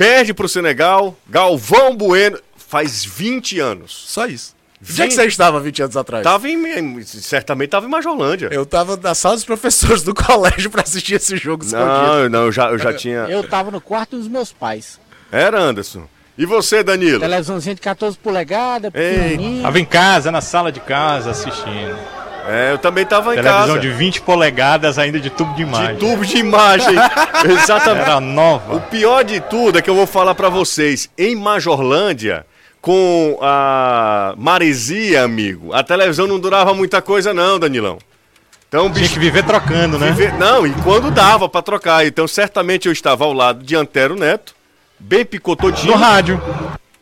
perde pro Senegal, Galvão Bueno, faz 20 anos. Só isso. Onde é que você estava 20 anos atrás? Tava em, certamente tava em Majolândia. Eu tava na sala dos professores do *laughs* colégio pra assistir esse jogo escondido. Não, não, eu já, eu já tinha. Eu tava no quarto dos meus pais. Era Anderson. E você, Danilo? Televisãozinha de 14 polegadas, pequenininha. Tava em casa, na sala de casa, assistindo. É, eu também tava em Televisão casa. de 20 polegadas, ainda de tubo de imagem. De tubo de imagem. *laughs* Exatamente. Era nova. O pior de tudo é que eu vou falar pra vocês. Em Majorlândia, com a maresia, amigo, a televisão não durava muita coisa não, Danilão. Então, o Tinha bicho... que viver trocando, né? viver- Não, e quando dava pra trocar. Então, certamente eu estava ao lado de Antero Neto, bem picotodinho. No rádio.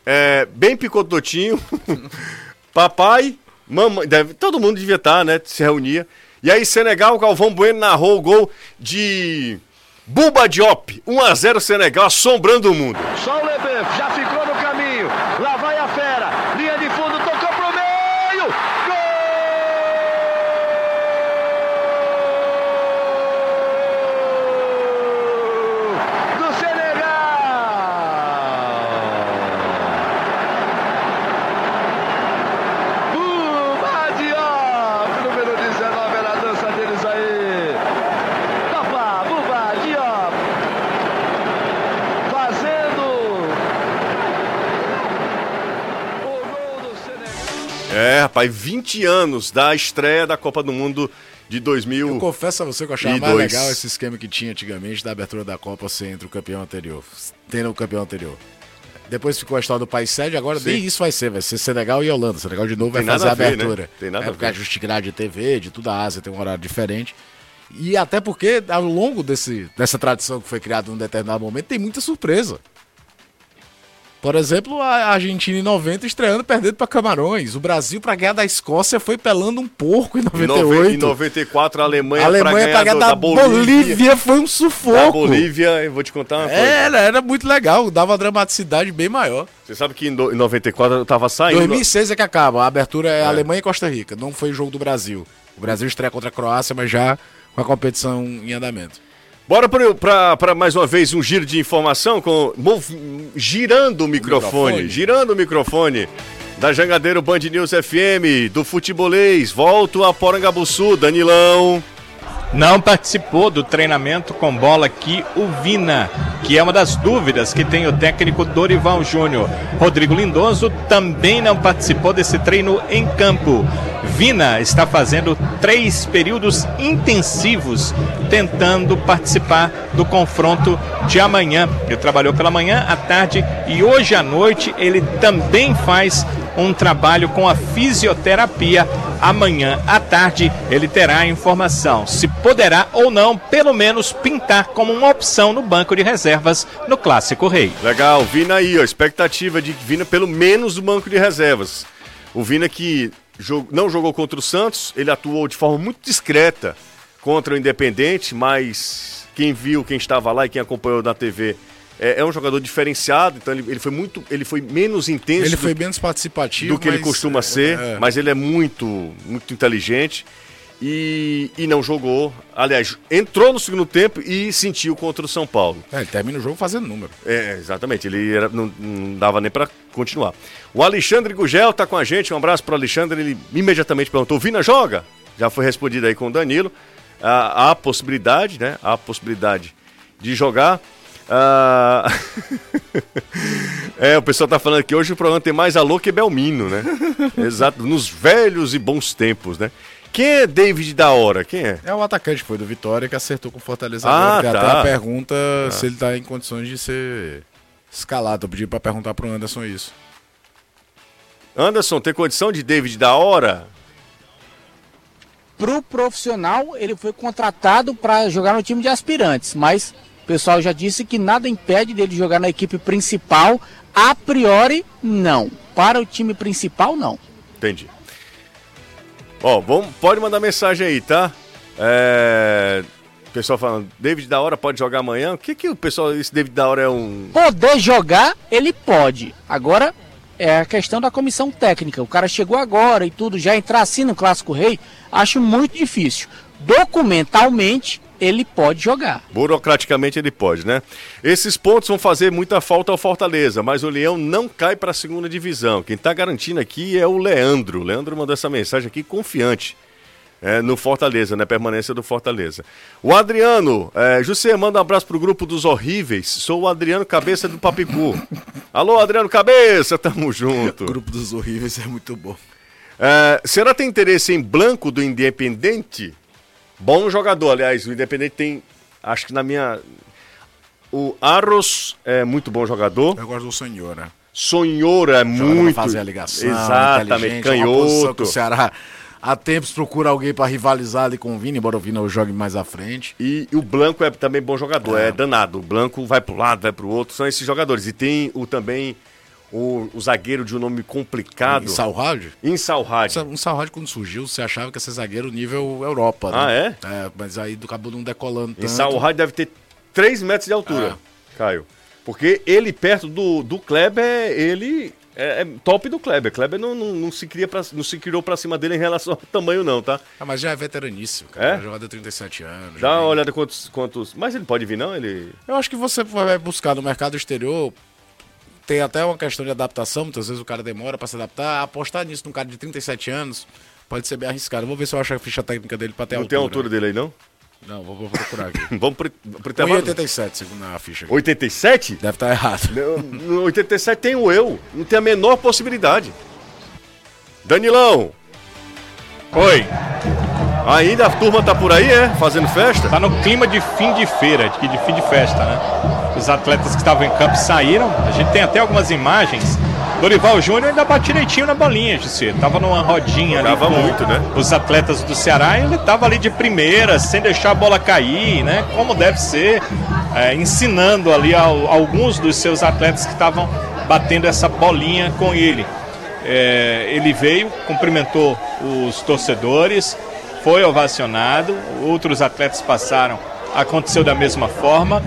É, bem picototinho. *laughs* Papai, mamãe, deve, todo mundo devia estar, né? Se reunia. E aí, Senegal, Galvão Bueno narrou o gol de Buba Diop. 1x0 Senegal, assombrando o mundo. Só o Lebef, já ficou no caminho. Lá vai a fera. Linha de fundo, tocou pro meio. Gol! Do Senegal. Buba Diop, número 19, era a dança deles aí. Papá, Buba Diop. Fazendo o gol do Senegal. É, rapaz, 20 anos da estreia da Copa do Mundo de 2000. Eu confesso a você que eu achava mais legal esse esquema que tinha antigamente da abertura da Copa ser entre o campeão anterior. Tendo o campeão anterior. Depois ficou a história do país sede, agora nem isso vai ser. Vai ser Senegal e Holanda. Senegal de novo Tem vai fazer a a ver, né? abertura. Tem nada é a porque ajuste grade de TV, de toda a Ásia tem um horário diferente. E até porque, ao longo desse, dessa tradição que foi criada num determinado momento, tem muita surpresa. Por exemplo, a Argentina em 90 estreando perdendo para Camarões. O Brasil, para ganhar da Escócia, foi pelando um porco em Em 98. Em 94, a Alemanha, A Alemanha pra ganhar do- da, Bolívia. foi um Da sufoco. Bolívia, eu vou te contar uma coisa. Era, era muito legal, dava uma dramaticidade bem maior. Você sabe que em, do- em 94 eu tava saindo. 2006 é que acaba, a abertura é, Alemanha e Costa Rica, não foi o jogo do Brasil. O Brasil estreia contra a Croácia, mas já com a competição em andamento. Bora para mais uma vez um giro de informação com girando o microfone, Microfone. girando o microfone da Jangadeiro Band News FM, do Futebolês, volto a Porangabuçu, Danilão. Não participou do treinamento com bola aqui o Vina, que é uma das dúvidas que tem o técnico Dorival Júnior. Rodrigo Lindoso também não participou desse treino em campo. Vina está fazendo três períodos intensivos tentando participar do confronto de amanhã. Ele trabalhou pela manhã, à tarde e hoje à noite ele também faz um trabalho com a fisioterapia. Amanhã à tarde ele terá a informação se poderá ou não, pelo menos, pintar como uma opção no banco de reservas no Clássico Rei. Legal, Vina aí, ó, expectativa de Vina pelo menos do banco de reservas. O Vina que não jogou contra o Santos, ele atuou de forma muito discreta contra o Independente, mas quem viu, quem estava lá e quem acompanhou na TV é, é um jogador diferenciado, então ele, ele foi muito, ele foi menos intenso Ele do, foi menos participativo. do que ele mas, costuma é, ser, é. mas ele é muito, muito inteligente. E, e não jogou. Aliás, entrou no segundo tempo e sentiu contra o São Paulo. É, ele termina o jogo fazendo número. É, exatamente. Ele era- não, não dava nem pra continuar. O Alexandre Gugel tá com a gente. Um abraço pro Alexandre. Ele imediatamente perguntou: Vina joga? Já foi respondido aí com o Danilo. Ah, há a possibilidade, né? Há a possibilidade de jogar. Ah, *laughs* é, o pessoal tá falando que hoje o programa tem mais alô que Belmino, né? *laughs* Exato, nos velhos e bons tempos, né? Quem é David da hora? Quem é? É o atacante, foi do Vitória, que acertou com o Fortaleza Ah, tá. até a pergunta se ele tá em condições de ser escalado. Eu pedi pra perguntar pro Anderson isso. Anderson, tem condição de David da hora? Pro profissional, ele foi contratado para jogar no time de aspirantes, mas pessoal já disse que nada impede dele jogar na equipe principal. A priori, não. Para o time principal, não. Entendi. Ó, vamos, pode mandar mensagem aí, tá? É, o pessoal falando, David da hora pode jogar amanhã. O que que o pessoal, esse David da hora é um... Poder jogar, ele pode. Agora é a questão da comissão técnica. O cara chegou agora e tudo, já entrar assim no Clássico Rei, acho muito difícil. Documentalmente, ele pode jogar. Burocraticamente ele pode, né? Esses pontos vão fazer muita falta ao Fortaleza, mas o Leão não cai para a segunda divisão. Quem tá garantindo aqui é o Leandro. O Leandro mandou essa mensagem aqui confiante. é, no Fortaleza, né? Permanência do Fortaleza. O Adriano, é, José, manda um abraço pro grupo dos horríveis. Sou o Adriano Cabeça do Papicu. Alô, Adriano Cabeça, *laughs* tamo junto. O grupo dos horríveis é muito bom. É, será tem interesse em Blanco do Independente? Bom jogador, aliás, o Independente tem, acho que na minha... O Arros é muito bom jogador. Eu gosto do Senhor, né? Sonhora é muito. fazer a ligação. Exatamente, inteligente, é canhoto. O Ceará há tempos procura alguém pra rivalizar ali com o Vini, embora o Vini jogue mais à frente. E, e o Blanco é também bom jogador, é. danado. O Blanco vai pro lado, vai pro outro, são esses jogadores. E tem o também o, o zagueiro de um nome complicado. Em Salhad? Em Salhad. Um Salhad quando surgiu, você achava que ia ser zagueiro nível Europa, né? Ah, é? É, mas aí acabou não decolando Em tanto. Salhad deve ter 3 metros de altura, Caio. Porque ele perto do, do Kleber, ele é, é top do Kleber. Kleber não, não, não se cria pra, não se criou pra cima dele em relação ao tamanho, não, tá? Ah, mas já é veteraníssimo, cara. É? É? Jogador de 37 anos. Dá já uma olhada quantos, quantos. Mas ele pode vir, não? Ele. Eu acho que você vai buscar no mercado exterior. Tem até uma questão de adaptação, muitas vezes o cara demora pra se adaptar. Apostar nisso num cara de 37 anos pode ser bem arriscado. Vou ver se eu acho a ficha técnica dele pra ter não altura. tem a altura dele aí, não? Não, vou, vou procurar aqui. *laughs* Vamos pro, pro intervalo. 1,87 segundo a ficha aqui. 87? Deve estar errado. No, no 87 tem o eu. Não tem a menor possibilidade. Danilão, Oi, ainda a turma tá por aí, é? Fazendo festa? tá no clima de fim de feira, de fim de festa, né? Os atletas que estavam em campo saíram. A gente tem até algumas imagens. Dorival Júnior ainda bate direitinho na bolinha, Jussi. Tava numa rodinha ali Jogava com muito, né? os atletas do Ceará e ele tava ali de primeira, sem deixar a bola cair, né? Como deve ser, é, ensinando ali ao- alguns dos seus atletas que estavam batendo essa bolinha com ele. É, ele veio, cumprimentou os torcedores, foi ovacionado, outros atletas passaram, aconteceu da mesma forma.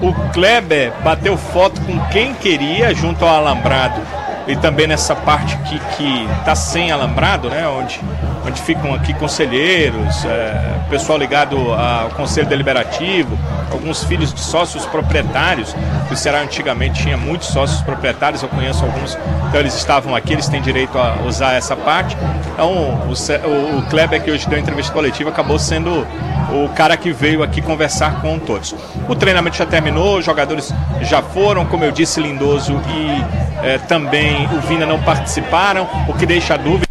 O Kleber bateu foto com quem queria junto ao alambrado e também nessa parte que, que tá sem alambrado, né? Onde, onde ficam aqui conselheiros, é, pessoal ligado ao Conselho Deliberativo, alguns filhos de sócios proprietários. O Ceará antigamente tinha muitos sócios proprietários, eu conheço alguns, então eles estavam aqui, eles têm direito a usar essa parte. Então o, o, o Kleber, que hoje deu entrevista coletiva, acabou sendo o cara que veio aqui conversar com todos. O treinamento já terminou, os jogadores já foram, como eu disse, Lindoso e eh, também o Vina não participaram, o que deixa dúvida.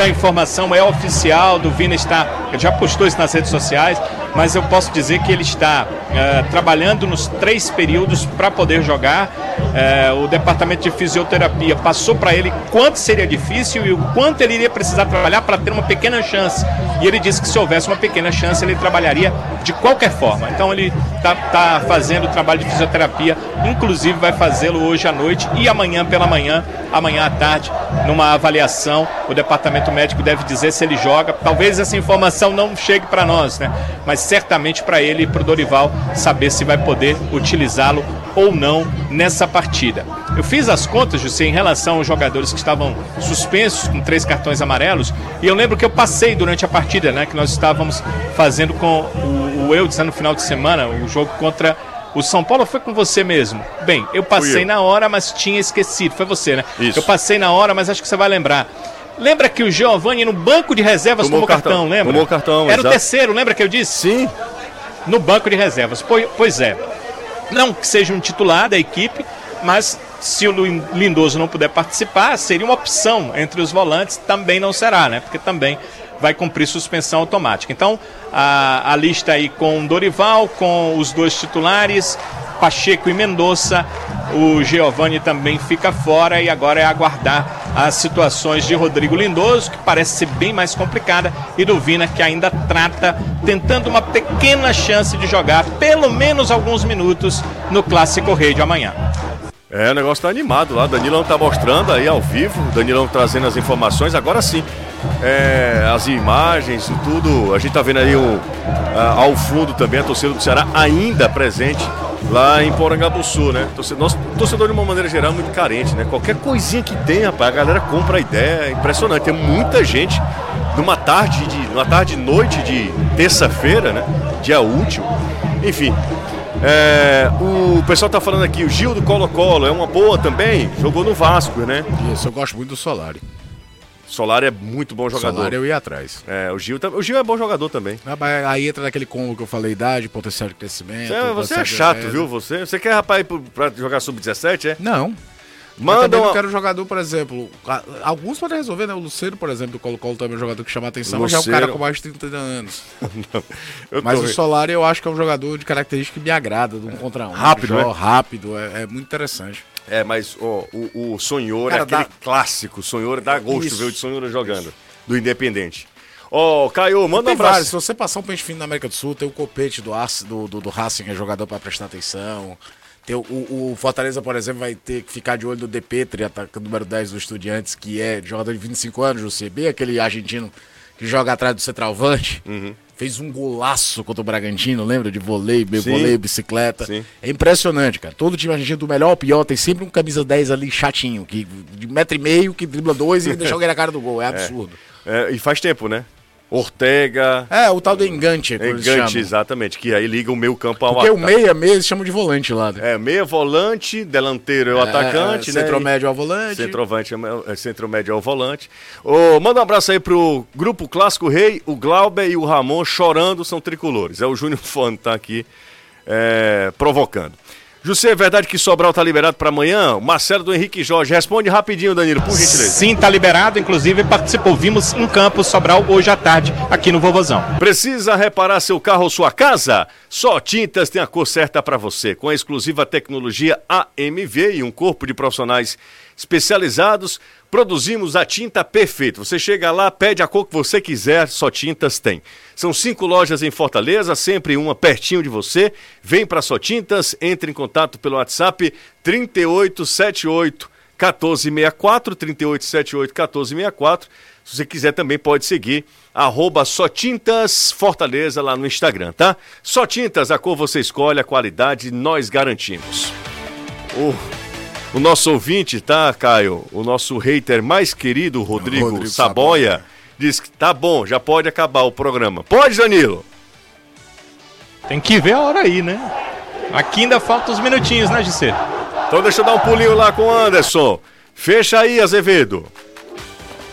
A informação é oficial do Vina está, já postou isso nas redes sociais, mas eu posso dizer que ele está eh, trabalhando nos três períodos para poder jogar. Eh, o departamento de fisioterapia passou para ele quanto seria difícil e o quanto ele iria precisar trabalhar para ter uma pequena chance. E ele disse que se houvesse uma pequena chance, ele trabalharia de qualquer forma. Então ele está tá fazendo o trabalho de fisioterapia, inclusive vai fazê-lo hoje à noite e amanhã pela manhã, amanhã à tarde, numa avaliação. O departamento médico deve dizer se ele joga. Talvez essa informação não chegue para nós, né? Mas certamente para ele e para o Dorival saber se vai poder utilizá-lo ou não nessa partida. Eu fiz as contas, José, em relação aos jogadores que estavam suspensos com três cartões amarelos, e eu lembro que eu passei durante a partida, né, que nós estávamos fazendo com o, o Eudes né, no final de semana, o jogo contra o São Paulo foi com você mesmo. Bem, eu passei eu. na hora, mas tinha esquecido. Foi você, né? Isso. Eu passei na hora, mas acho que você vai lembrar. Lembra que o Giovanni no banco de reservas Tomou tomou, cartão, cartão, lembra? tomou cartão, Era o exato. terceiro, lembra que eu disse? Sim. no banco de reservas. Pois, é, não que seja um titular da equipe, mas se o Lin- Lindoso não puder participar, seria uma opção entre os volantes, também não será, né? Porque também vai cumprir suspensão automática. Então, a, a lista aí com Dorival, com os dois titulares, Pacheco e Mendonça, o Giovani também fica fora e agora é aguardar as situações de Rodrigo Lindoso, que parece ser bem mais complicada, e do Vina, que ainda trata, tentando uma pequena chance de jogar pelo menos alguns minutos no Clássico Rei de amanhã. É, o negócio tá animado lá. Danilão tá mostrando aí ao vivo, Danilão trazendo as informações. Agora sim, é, as imagens e tudo. A gente tá vendo aí o, a- ao fundo também a torcida do Ceará ainda presente lá em Porangabuçu, né? Torcedor, nosso torcedor, de uma maneira geral, é muito carente, né? Qualquer coisinha que tem, rapaz, a galera compra a ideia. É impressionante. Tem muita gente numa tarde de. numa tarde noite de terça-feira, né? Dia útil. Enfim. É, o pessoal tá falando aqui, o Gil do Colo-Colo é uma boa também, jogou no Vasco, né? Isso, eu gosto muito do Solari. Solari é muito bom jogador. Salário eu ia atrás. É, o Gil, o Gil é bom jogador também. Ah, Aí entra naquele combo que eu falei, idade, potencial de crescimento. Você, você potencial é chato, viu? Você, você quer rapaz pra jogar sub-17, é? Não. Manda não quero jogador, por exemplo. Alguns podem resolver, né? O Luceiro, por exemplo, do Colo-Colo também é um jogador que chama atenção, mas já é um Luceiro. cara com mais de 30 anos. *laughs* Eu tô Mas o. Solari eu acho que é um jogador de característica que me agrada, de um contra um. Rápido, né? Rápido, é, é muito interessante. É, mas ó, o, o Sonhor Cara, é aquele dá- clássico. Sonhor dá gosto Isso. ver o de Sonhor jogando. Do Independente. Ó, Caio, manda um abraço. vários. Se você passar um pente fino na América do Sul, tem o Copete do, do, do, do Racing, que é jogador pra prestar atenção. Tem o, o- Fortaleza, por exemplo, vai ter que ficar de olho no De Petri, atacante número 10 do Estudiantes, que é jogador de 25 anos, do CB, aquele argentino que joga atrás do centroavante. Uhum. Fez um golaço contra o Bragantino, lembra? De vôlei, Sim. vôlei, bicicleta. Sim. É impressionante, cara. Todo time argentino, do melhor ao pior, tem sempre um camisa 10 ali chatinho, que, de metro e meio, que dribla dois e *laughs* deixa alguém na cara do gol. É absurdo. É, e faz tempo, né? Ortega, É, o tal do engante, Engante, exatamente, que aí liga o meio campo ao Porque o ataque. meia mesmo eles chamam de volante lá. Né? É, meia volante, delanteiro é o atacante, né? Centromédio ao volante. Centroavante, é, centromédio é o volante. Ô, manda um abraço aí pro Grupo Clássico Rei, o Glauber e o Ramon chorando são tricolores. É o Júnior *laughs* Fano tá aqui é, provocando. José, é verdade que Sobral tá liberado para amanhã? Marcelo do Henrique Jorge. Responde rapidinho, Danilo, por gentileza. Sim, tá liberado. Inclusive participou. Vimos em campo Sobral hoje à tarde aqui no Vovozão. Precisa reparar seu carro ou sua casa? Só Tintas tem a cor certa para você, com a exclusiva tecnologia AMV e um corpo de profissionais especializados. Produzimos a tinta perfeita. Você chega lá, pede a cor que você quiser, só Tintas tem. São cinco lojas em Fortaleza, sempre uma pertinho de você. Vem para Só Tintas, entre em contato pelo WhatsApp 3878 1464, 3878 1464. Se você quiser também pode seguir, arroba Só Tintas Fortaleza lá no Instagram, tá? Só Tintas, a cor você escolhe, a qualidade nós garantimos. O, o nosso ouvinte, tá, Caio? O nosso hater mais querido, Rodrigo, Rodrigo Saboia, Saboia. diz que tá bom, já pode acabar o programa. Pode, Danilo? Tem que ver a hora aí, né? Aqui ainda faltam uns minutinhos, né, Gisê? Então deixa eu dar um pulinho lá com o Anderson. Fecha aí, Azevedo.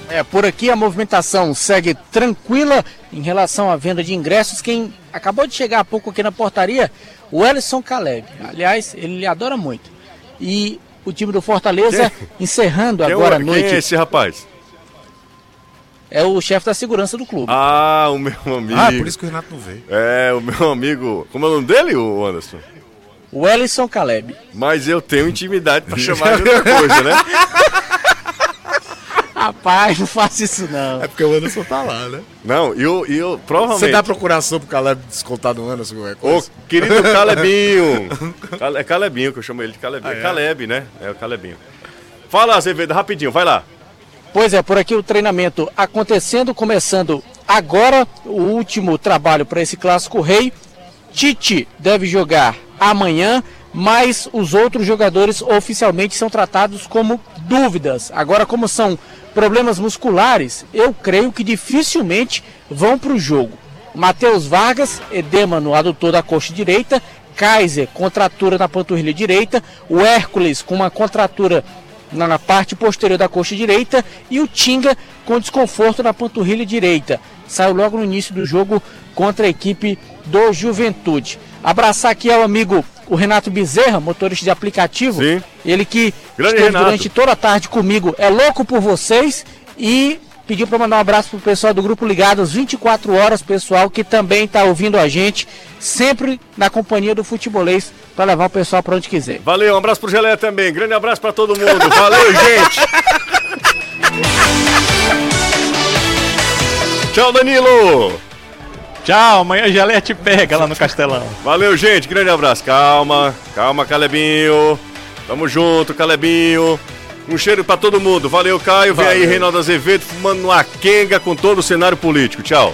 É, por aqui a movimentação segue tranquila em relação à venda de ingressos. Quem acabou de chegar há pouco aqui na portaria, o Ellison Caleb. Aliás, ele lhe adora muito. E o time do Fortaleza encerrando Quem é agora à quem noite. é esse rapaz? É o chefe da segurança do clube. Ah, o meu amigo. Ah, por isso que o Renato não veio. É, o meu amigo. Como é o nome dele, o Anderson? O Ellison Caleb. Mas eu tenho intimidade pra chamar de *laughs* outra coisa, né? Rapaz, não faça isso não. É porque o Anderson tá lá, né? Não, e eu, eu provavelmente. Você dá procuração pro Caleb descontar no Anderson, qualquer Ô, coisa? querido *laughs* Calebinho. Cale- É Calebinho que eu chamo ele de Calebinho. Ah, é é? Caleb, né? É o Calebinho. Fala, Azevedo, rapidinho, vai lá. Pois é, por aqui o treinamento acontecendo, começando agora o último trabalho para esse clássico rei. Tite deve jogar amanhã, mas os outros jogadores oficialmente são tratados como dúvidas. Agora, como são problemas musculares, eu creio que dificilmente vão para o jogo. Matheus Vargas, edema no adutor da coxa direita, Kaiser, contratura na panturrilha direita, o Hércules com uma contratura na, parte posterior da coxa direita e o Tinga com desconforto na panturrilha direita. Saiu logo no início do jogo contra a equipe do Juventude. Abraçar aqui ao amigo o Renato Bezerra, motorista de aplicativo. Sim. Ele que Grande esteve Renato. durante toda a tarde comigo, é louco por vocês e pediu para mandar um abraço pro pessoal do grupo Ligados 24 horas, pessoal que também está ouvindo a gente, sempre na companhia do futebolês para levar o pessoal para onde quiser. Valeu, um abraço pro Geleia também. Grande abraço pra todo mundo. *laughs* Valeu, gente. Tchau, Danilo. Tchau, amanhã a Geleia te pega lá no Castelão. Valeu, gente. Grande abraço. Calma, calma, Calebinho. Tamo junto, Calebinho. Um cheiro pra todo mundo. Valeu, Caio. Vem aí, Valeu. Reinaldo Azevedo, fumando uma quenga com todo o cenário político. Tchau.